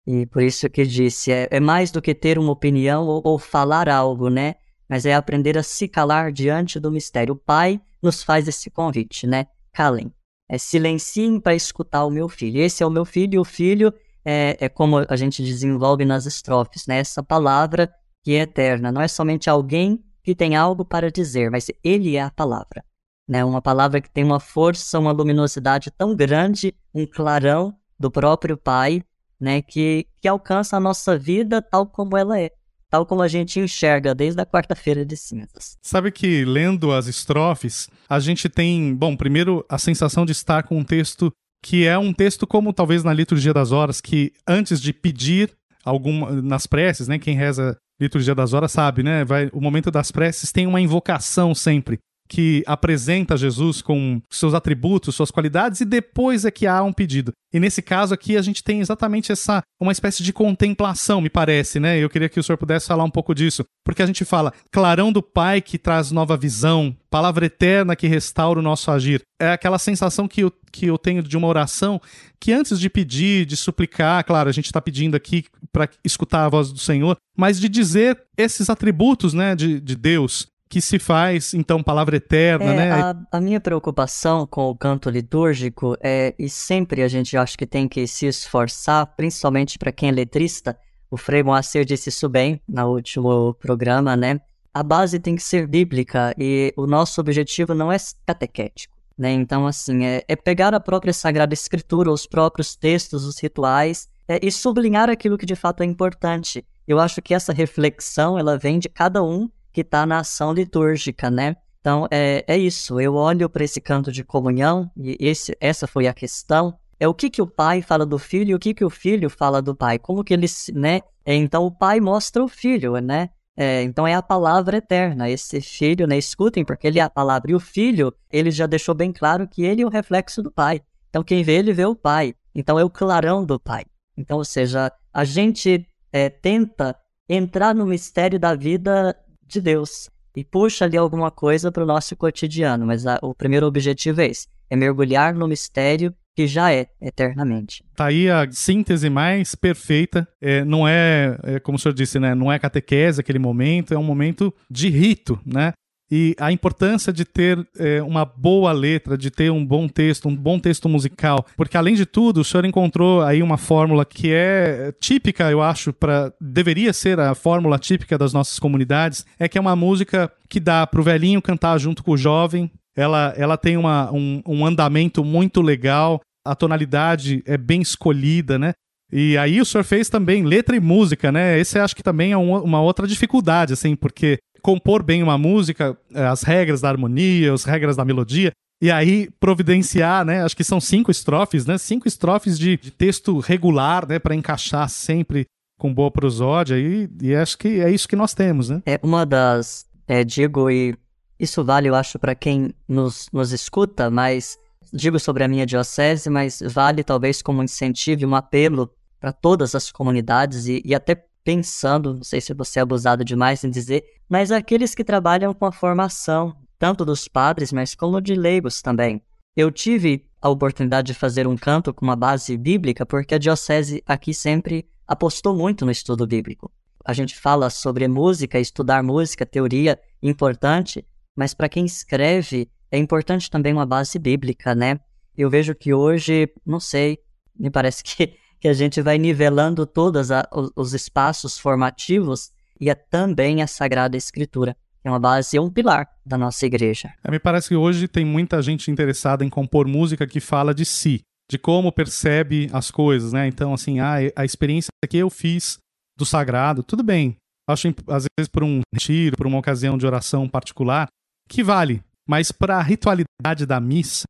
E por isso que disse, é, é mais do que ter uma opinião ou, ou falar algo, né? Mas é aprender a se calar diante do mistério. O Pai nos faz esse convite, né? Calem. É, silenciem para escutar o meu filho. Esse é o meu filho e o filho é, é como a gente desenvolve nas estrofes, né? Essa palavra que é eterna. Não é somente alguém que tem algo para dizer, mas ele é a palavra. Né? Uma palavra que tem uma força, uma luminosidade tão grande, um clarão do próprio Pai, né? que, que alcança a nossa vida tal como ela é tal como a gente enxerga desde a quarta-feira de cinzas. Sabe que lendo as estrofes, a gente tem, bom, primeiro a sensação de estar com um texto que é um texto como talvez na liturgia das horas, que antes de pedir alguma nas preces, né, quem reza liturgia das horas sabe, né, vai o momento das preces tem uma invocação sempre que apresenta Jesus com seus atributos, suas qualidades, e depois é que há um pedido. E nesse caso aqui a gente tem exatamente essa uma espécie de contemplação, me parece, né? Eu queria que o senhor pudesse falar um pouco disso, porque a gente fala clarão do Pai que traz nova visão, palavra eterna que restaura o nosso agir. É aquela sensação que eu, que eu tenho de uma oração que antes de pedir, de suplicar, claro, a gente está pedindo aqui para escutar a voz do Senhor, mas de dizer esses atributos, né, de, de Deus, que se faz, então, palavra eterna, é, né? A, a, minha preocupação com o canto litúrgico é, e sempre a gente acha que tem que se esforçar, principalmente para quem é letrista, o Frei Moacir disse isso bem no último programa, né? A base tem que ser bíblica e o nosso objetivo não é catequético, né? Então, assim, é, é pegar a própria Sagrada Escritura, os próprios textos, os rituais é, e sublinhar aquilo que de fato é importante. Eu acho que essa reflexão, ela vem de cada um que está na ação litúrgica, né? Então, é, é isso. Eu olho para esse canto de comunhão, e esse, essa foi a questão. É o que, que o pai fala do filho e o que, que o filho fala do pai. Como que eles, né? É, então, o pai mostra o filho, né? É, então, é a palavra eterna. Esse filho, né? Escutem, porque ele é a palavra. E o filho, ele já deixou bem claro que ele é o reflexo do pai. Então, quem vê ele, vê o pai. Então, é o clarão do pai. Então, ou seja, a gente é, tenta entrar no mistério da vida de Deus e puxa ali alguma coisa para o nosso cotidiano, mas a, o primeiro objetivo é esse: é mergulhar no mistério que já é eternamente. Tá aí a síntese mais perfeita. É, não é, é, como o senhor disse, né? Não é catequese aquele momento, é um momento de rito, né? E a importância de ter é, uma boa letra, de ter um bom texto, um bom texto musical, porque além de tudo, o senhor encontrou aí uma fórmula que é típica, eu acho, para deveria ser a fórmula típica das nossas comunidades, é que é uma música que dá para o velhinho cantar junto com o jovem. Ela, ela tem uma, um, um andamento muito legal, a tonalidade é bem escolhida, né? E aí o senhor fez também letra e música, né? Esse acho que também é um, uma outra dificuldade, assim, porque compor bem uma música, é, as regras da harmonia, as regras da melodia, e aí providenciar, né? Acho que são cinco estrofes, né? Cinco estrofes de, de texto regular, né? Para encaixar sempre com boa prosódia, e, e acho que é isso que nós temos, né? É uma das, é, digo, e isso vale, eu acho, para quem nos, nos escuta, mas digo sobre a minha diocese, mas vale talvez como um incentivo, um apelo para todas as comunidades e, e até pensando, não sei se você é abusado demais em dizer, mas aqueles que trabalham com a formação, tanto dos padres, mas como de leigos também. Eu tive a oportunidade de fazer um canto com uma base bíblica, porque a diocese aqui sempre apostou muito no estudo bíblico. A gente fala sobre música, estudar música, teoria, importante, mas para quem escreve, é importante também uma base bíblica, né? Eu vejo que hoje, não sei, me parece que que a gente vai nivelando todos os espaços formativos e é também a Sagrada Escritura. É uma base, é um pilar da nossa igreja. É, me parece que hoje tem muita gente interessada em compor música que fala de si, de como percebe as coisas, né? Então, assim, ah, a experiência que eu fiz do sagrado, tudo bem. Acho, às vezes, por um retiro, por uma ocasião de oração particular, que vale. Mas para a ritualidade da missa,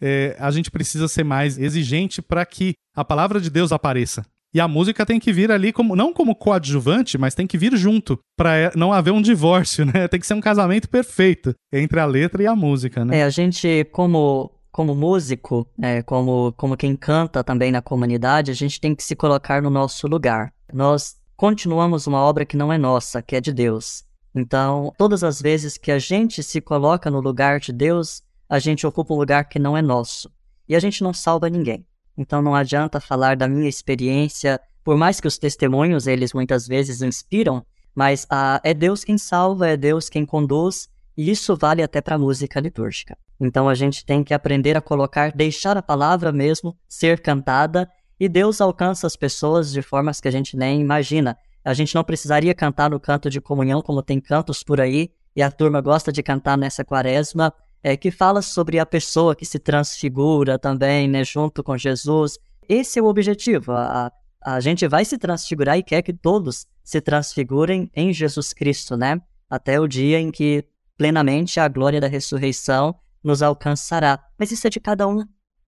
é, a gente precisa ser mais exigente para que a palavra de Deus apareça. E a música tem que vir ali como não como coadjuvante, mas tem que vir junto para é, não haver um divórcio, [laughs] né? Tem que ser um casamento perfeito entre a letra e a música, né? É, a gente como como músico, é, como como quem canta também na comunidade, a gente tem que se colocar no nosso lugar. Nós continuamos uma obra que não é nossa, que é de Deus. Então, todas as vezes que a gente se coloca no lugar de Deus, a gente ocupa um lugar que não é nosso. E a gente não salva ninguém. Então não adianta falar da minha experiência por mais que os testemunhos, eles muitas vezes inspiram, mas ah, é Deus quem salva, é Deus quem conduz, e isso vale até para a música litúrgica. Então a gente tem que aprender a colocar, deixar a palavra mesmo ser cantada, e Deus alcança as pessoas de formas que a gente nem imagina. A gente não precisaria cantar no canto de comunhão, como tem cantos por aí, e a turma gosta de cantar nessa quaresma, é, que fala sobre a pessoa que se transfigura também, né, junto com Jesus. Esse é o objetivo. A, a gente vai se transfigurar e quer que todos se transfigurem em Jesus Cristo, né? Até o dia em que plenamente a glória da ressurreição nos alcançará. Mas isso é de cada um,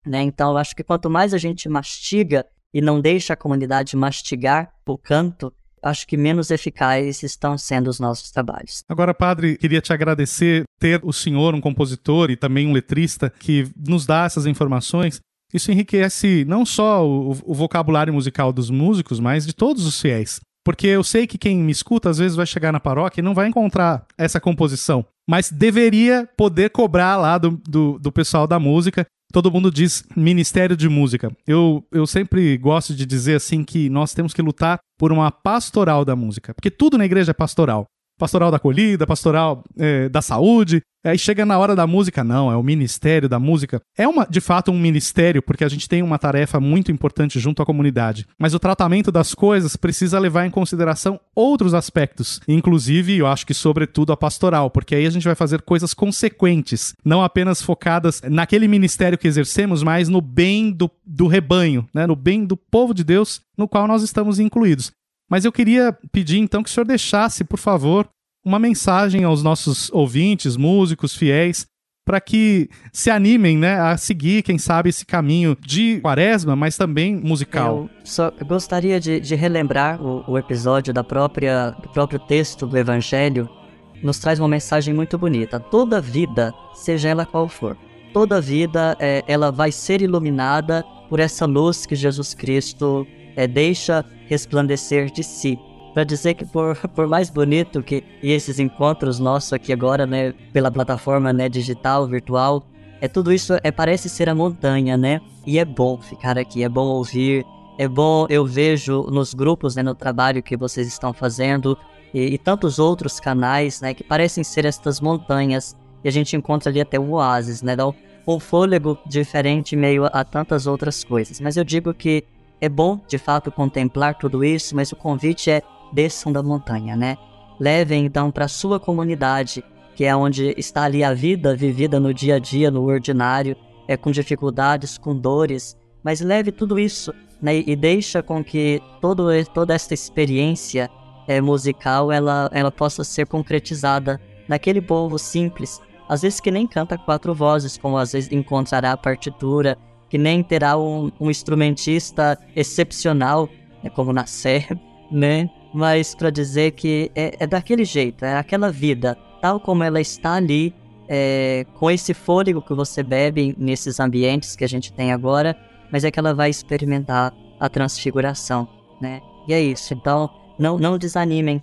né? Então, eu acho que quanto mais a gente mastiga e não deixa a comunidade mastigar o canto, acho que menos eficazes estão sendo os nossos trabalhos. Agora, padre, queria te agradecer ter o senhor, um compositor e também um letrista, que nos dá essas informações. Isso enriquece não só o, o vocabulário musical dos músicos, mas de todos os fiéis. Porque eu sei que quem me escuta às vezes vai chegar na paróquia e não vai encontrar essa composição. Mas deveria poder cobrar lá do, do, do pessoal da música todo mundo diz Ministério de Música. Eu, eu sempre gosto de dizer assim que nós temos que lutar por uma pastoral da música, porque tudo na igreja é pastoral pastoral da acolhida, pastoral é, da saúde. Aí chega na hora da música, não, é o ministério da música. É uma, de fato um ministério, porque a gente tem uma tarefa muito importante junto à comunidade. Mas o tratamento das coisas precisa levar em consideração outros aspectos, inclusive, eu acho que sobretudo a pastoral, porque aí a gente vai fazer coisas consequentes, não apenas focadas naquele ministério que exercemos, mas no bem do, do rebanho, né, no bem do povo de Deus no qual nós estamos incluídos. Mas eu queria pedir então que o senhor deixasse, por favor, uma mensagem aos nossos ouvintes, músicos, fiéis, para que se animem né, a seguir, quem sabe, esse caminho de quaresma, mas também musical. Eu só gostaria de, de relembrar o, o, episódio da própria, do próprio texto do Evangelho, nos traz uma mensagem muito bonita. Toda vida, seja ela qual for, toda vida é, ela vai ser iluminada por essa luz que Jesus Cristo é, deixa resplandecer de si. Para dizer que por, [laughs] por mais bonito que esses encontros nossos aqui agora, né, pela plataforma né, digital, virtual, é tudo isso é parece ser a montanha, né? E é bom ficar aqui, é bom ouvir, é bom eu vejo nos grupos, né, no trabalho que vocês estão fazendo e, e tantos outros canais, né, que parecem ser estas montanhas e a gente encontra ali até um oásis, né? Dá um, fôlego diferente meio a tantas outras coisas. Mas eu digo que é bom, de fato, contemplar tudo isso, mas o convite é desçam da montanha, né? Levem então para sua comunidade, que é onde está ali a vida vivida no dia a dia, no ordinário, é com dificuldades, com dores, mas leve tudo isso, né? E deixa com que todo, toda esta experiência é, musical ela, ela possa ser concretizada naquele povo simples, às vezes que nem canta quatro vozes, como às vezes encontrará a partitura que nem terá um, um instrumentista excepcional, né, como na Sé, né? Mas para dizer que é, é, daquele jeito, é aquela vida, tal como ela está ali, é, com esse fôlego que você bebe nesses ambientes que a gente tem agora, mas é que ela vai experimentar a transfiguração, né? E é isso. Então, não, não desanimem,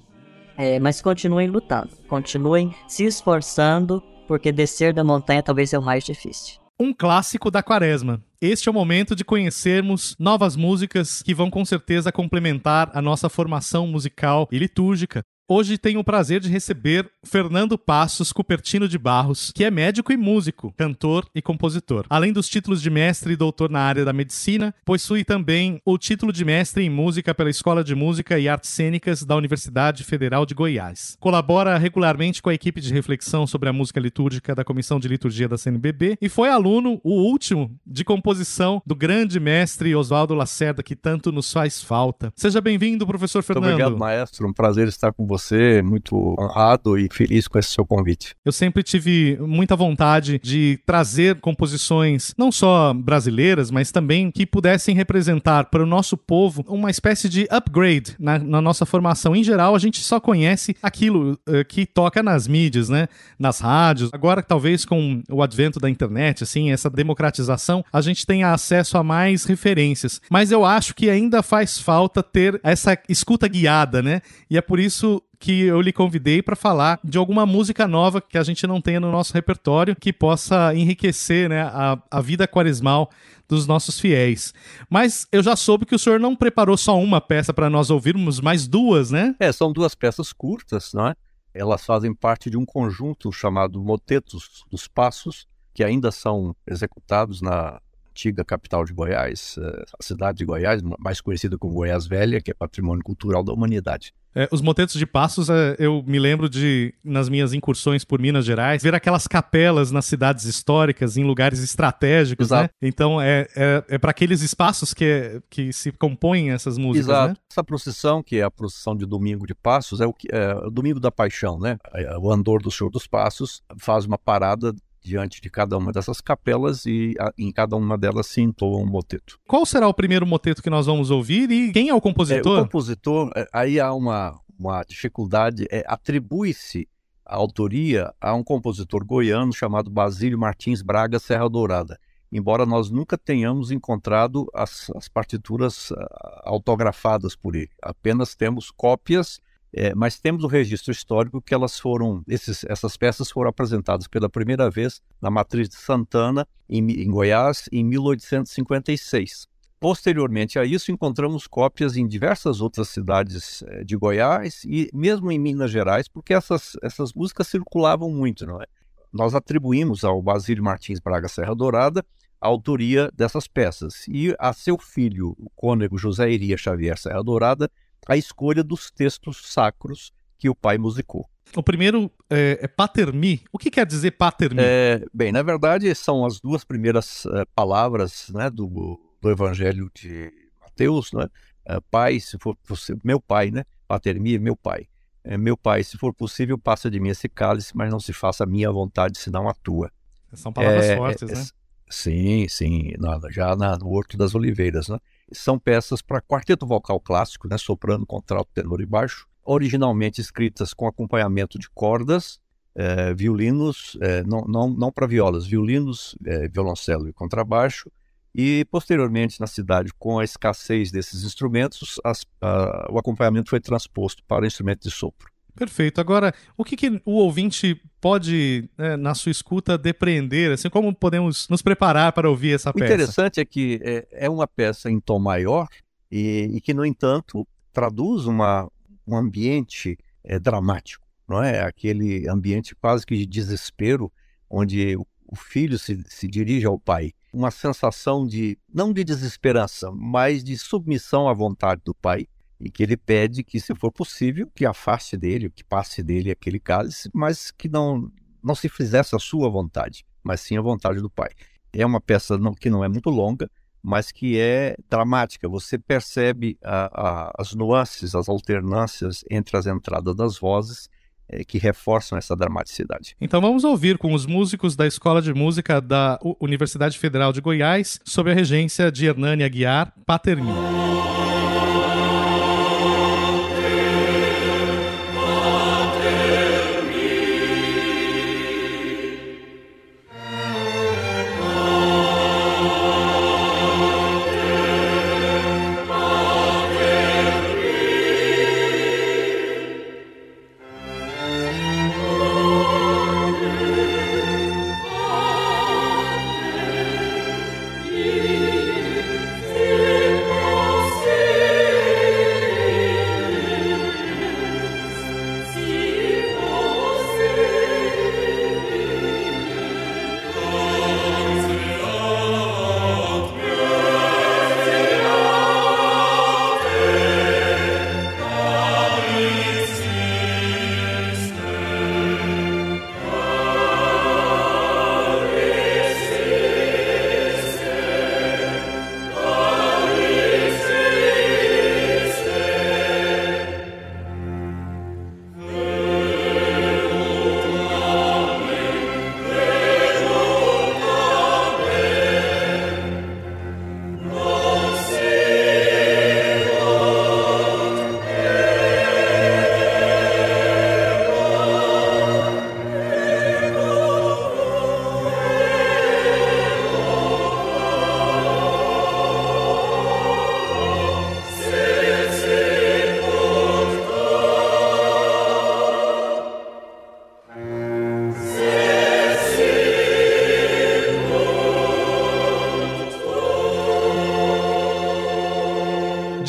é, mas continuem lutando, continuem se esforçando, porque descer da montanha talvez é o mais difícil um clássico da quaresma. Este é o momento de conhecermos novas músicas que vão com certeza complementar a nossa formação musical e litúrgica. Hoje tenho o prazer de receber Fernando Passos Cupertino de Barros, que é médico e músico, cantor e compositor. Além dos títulos de mestre e doutor na área da medicina, possui também o título de mestre em música pela Escola de Música e Artes Cênicas da Universidade Federal de Goiás. Colabora regularmente com a equipe de reflexão sobre a música litúrgica da Comissão de Liturgia da CNBB e foi aluno, o último, de composição do grande mestre Oswaldo Lacerda, que tanto nos faz falta. Seja bem-vindo, professor Fernando. Muito obrigado, maestro. Um prazer estar com você você, muito honrado e feliz com esse seu convite. Eu sempre tive muita vontade de trazer composições não só brasileiras, mas também que pudessem representar para o nosso povo uma espécie de upgrade na, na nossa formação. Em geral, a gente só conhece aquilo uh, que toca nas mídias, né? Nas rádios. Agora, talvez com o advento da internet, assim, essa democratização, a gente tenha acesso a mais referências. Mas eu acho que ainda faz falta ter essa escuta guiada, né? E é por isso que eu lhe convidei para falar de alguma música nova que a gente não tenha no nosso repertório que possa enriquecer né, a, a vida quaresmal dos nossos fiéis. Mas eu já soube que o senhor não preparou só uma peça para nós ouvirmos, mas duas, né? É, são duas peças curtas, não é? Elas fazem parte de um conjunto chamado Motetos dos Passos, que ainda são executados na antiga capital de Goiás, eh, a cidade de Goiás, mais conhecida como Goiás Velha, que é patrimônio cultural da humanidade. É, os motetos de Passos, é, eu me lembro de, nas minhas incursões por Minas Gerais, ver aquelas capelas nas cidades históricas, em lugares estratégicos, né? Exato. Então, é, é, é para aqueles espaços que, que se compõem essas músicas, Exato. né? Essa procissão, que é a procissão de Domingo de Passos, é o, que, é o Domingo da Paixão, né? É, O andor do Senhor dos Passos faz uma parada diante de cada uma dessas capelas e a- em cada uma delas se entoa um moteto. Qual será o primeiro moteto que nós vamos ouvir e quem é o É, o compositor? compositor, é, aí há uma, uma dificuldade, é, atribui-se a autoria a um compositor goiano chamado Basílio Martins Braga Serra Dourada, embora nós nunca tenhamos encontrado as, as partituras ah, autografadas por ele, apenas temos cópias, é, mas temos o registro histórico que elas foram, esses, essas peças foram apresentadas pela primeira vez na Matriz de Santana, em, em Goiás, em 1856. Posteriormente a isso, encontramos cópias em diversas outras cidades eh, de Goiás e mesmo em Minas Gerais, porque essas, essas músicas circulavam muito, não é? Nós atribuímos ao Basílio Martins Braga Serra Dourada a autoria dessas peças e a seu filho, o cônego José Iria Xavier Serra Dourada, a escolha dos textos sacros que o pai musicou. O primeiro é, é Patermi. O que quer dizer Patermi? É, bem, na verdade, são as duas primeiras eh, palavras né, do, do Evangelho de Mateus, né? Eh, pai, se for possível, meu pai, né? Patermi, meu pai. Eh, meu pai, se for possível, passa de mim esse cálice, mas não se faça a minha vontade, senão a tua. São palavras É, fortes, é, né? Sim, sim, na- já na- no Horto das Oliveiras, né? São peças para quarteto vocal clássico, né? Soprano, contralto, tenor e baixo, originalmente escritas com acompanhamento de cordas, eh, violinos, eh, não, não, não para violas, violinos, eh, violoncelo e contrabaixo, e posteriormente na cidade, com a escassez desses instrumentos, as- a- o acompanhamento foi transposto para instrumento de sopro. Perfeito. Agora, o que, que o ouvinte pode, né, na sua escuta, depreender? Assim, como podemos nos preparar para ouvir essa O peça? interessante é que é, é uma peça em tom maior e, e que, no entanto, traduz uma, um ambiente é, dramático, não é? Aquele ambiente quase que de desespero, onde o, o filho se, se dirige ao pai. Uma sensação de, não de desesperança, mas de submissão à vontade do pai, e que ele pede que, se for possível, que afaste dele, que passe dele aquele cálice, mas que não, não se fizesse a sua vontade, mas sim a vontade do pai. É uma peça não- que não é muito longa, mas que é dramática. Você percebe a- a- as nuances, as alternâncias entre as entradas das vozes eh, que reforçam essa dramaticidade. Então vamos ouvir com os músicos da Escola de Música da Universidade Federal de Goiás, sob a regência de Hernani Aguiar, Patermi.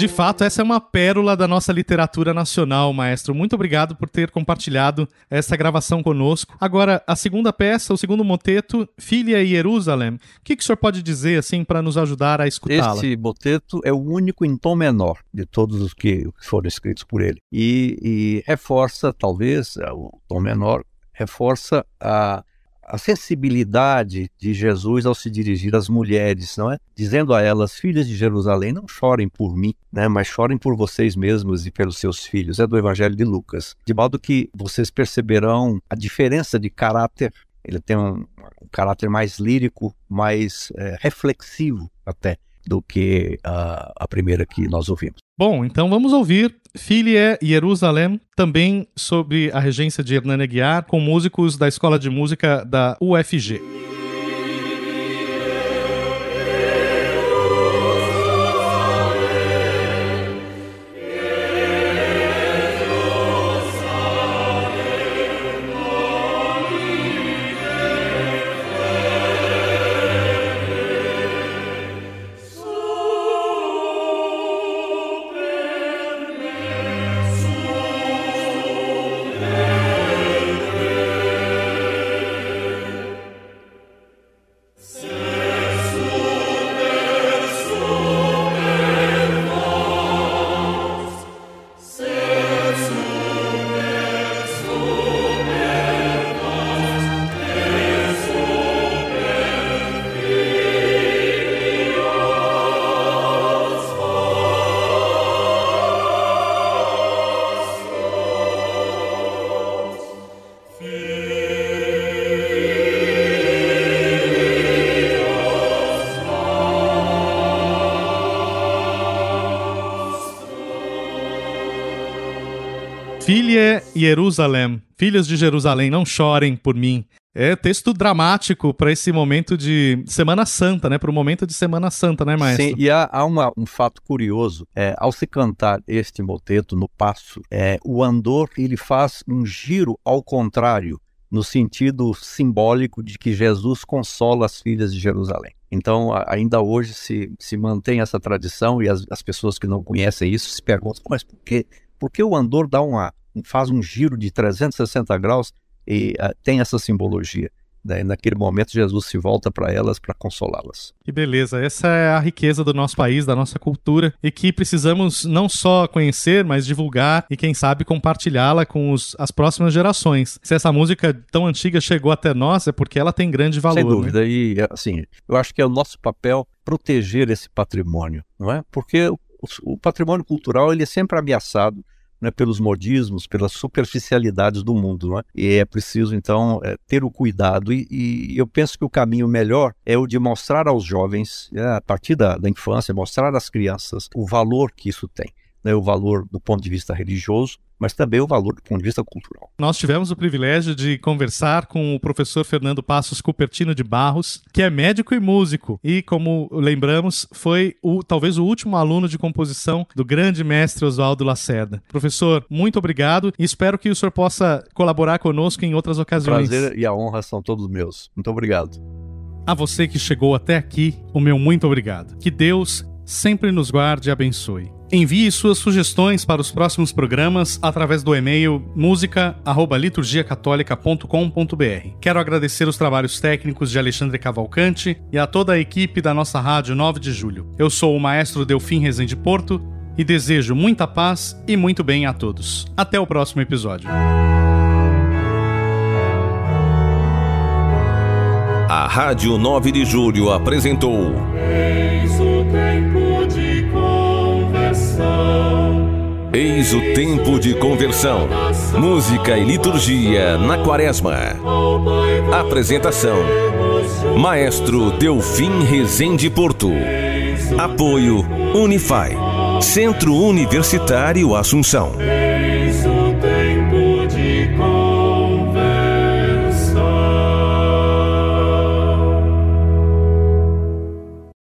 De fato, essa é uma pérola da nossa literatura nacional, maestro. Muito obrigado por ter compartilhado essa gravação conosco. Agora, a segunda peça, o segundo moteto, Filha e Jerusalém. O que, que o senhor pode dizer, assim, para nos ajudar a escutá-la? Esse moteto é o único em tom menor de todos os que foram escritos por ele. E, e reforça, talvez, o tom menor, reforça a a sensibilidade de Jesus ao se dirigir às mulheres, não é? Dizendo a elas, filhas de Jerusalém, não chorem por mim, né? Mas chorem por vocês mesmos e pelos seus filhos. É do Evangelho de Lucas. De modo que vocês perceberão a diferença de caráter. Ele tem um, um caráter mais lírico, mais é, reflexivo até do que a, a primeira que nós ouvimos. Bom, então vamos ouvir Filie Jerusalém, também sobre a regência de Hernani Aguiar, com músicos da Escola de Música da UFG. Jerusalém, filhos de Jerusalém, não chorem por mim. É texto dramático para esse momento de Semana Santa, né? Para o momento de Semana Santa, né, maestro? Sim, e há, há uma, um fato curioso. É, ao se cantar este moteto no passo, é, o andor ele faz um giro ao contrário, no sentido simbólico de que Jesus consola as filhas de Jerusalém. Então, ainda hoje se, se mantém essa tradição e as, as pessoas que não conhecem isso se perguntam, mas por quê? Porque o andor dá uma, faz um giro de 360 graus e uh, tem essa simbologia. Né? Naquele momento, Jesus se volta para elas para consolá-las. Que beleza! Essa é a riqueza do nosso país, da nossa cultura, e que precisamos não só conhecer, mas divulgar e, quem sabe, compartilhá-la com os, as próximas gerações. Se essa música tão antiga chegou até nós, é porque ela tem grande valor. Sem né? dúvida. Né? E, assim, eu acho que é o nosso papel proteger esse patrimônio, não é? Porque o, o patrimônio cultural ele é sempre ameaçado né, pelos modismos, pelas superficialidades do mundo. É? E é preciso, então, é, ter o cuidado. E, e, eu penso que o caminho melhor é o de mostrar aos jovens, é, a partir da, da infância, mostrar às crianças o valor que isso tem. Né, o valor do ponto de vista religioso, mas também o valor do ponto de vista cultural. Nós tivemos o privilégio de conversar com o professor Fernando Passos Cupertino de Barros, que é médico e músico, e como lembramos, foi o talvez o último aluno de composição do grande mestre Oswaldo Lacerda. Professor, muito obrigado e espero que o senhor possa colaborar conosco em outras ocasiões. Prazer e a honra são todos meus. Muito obrigado. A você que chegou até aqui, o meu muito obrigado. Que Deus sempre nos guarde e abençoe. Envie suas sugestões para os próximos programas através do e-mail música@liturgiacatólica.com.br. Quero agradecer os trabalhos técnicos de Alexandre Cavalcante e a toda a equipe da nossa rádio 9 de Julho. Eu sou o maestro Delfim Rezende Porto e desejo muita paz e muito bem a todos. Até o próximo episódio. A Rádio 9 de Julho apresentou Eis o tempo de conversão. Música e liturgia na quaresma. Apresentação: Maestro Delfim Rezende Porto. Apoio Unify. Centro Universitário Assunção.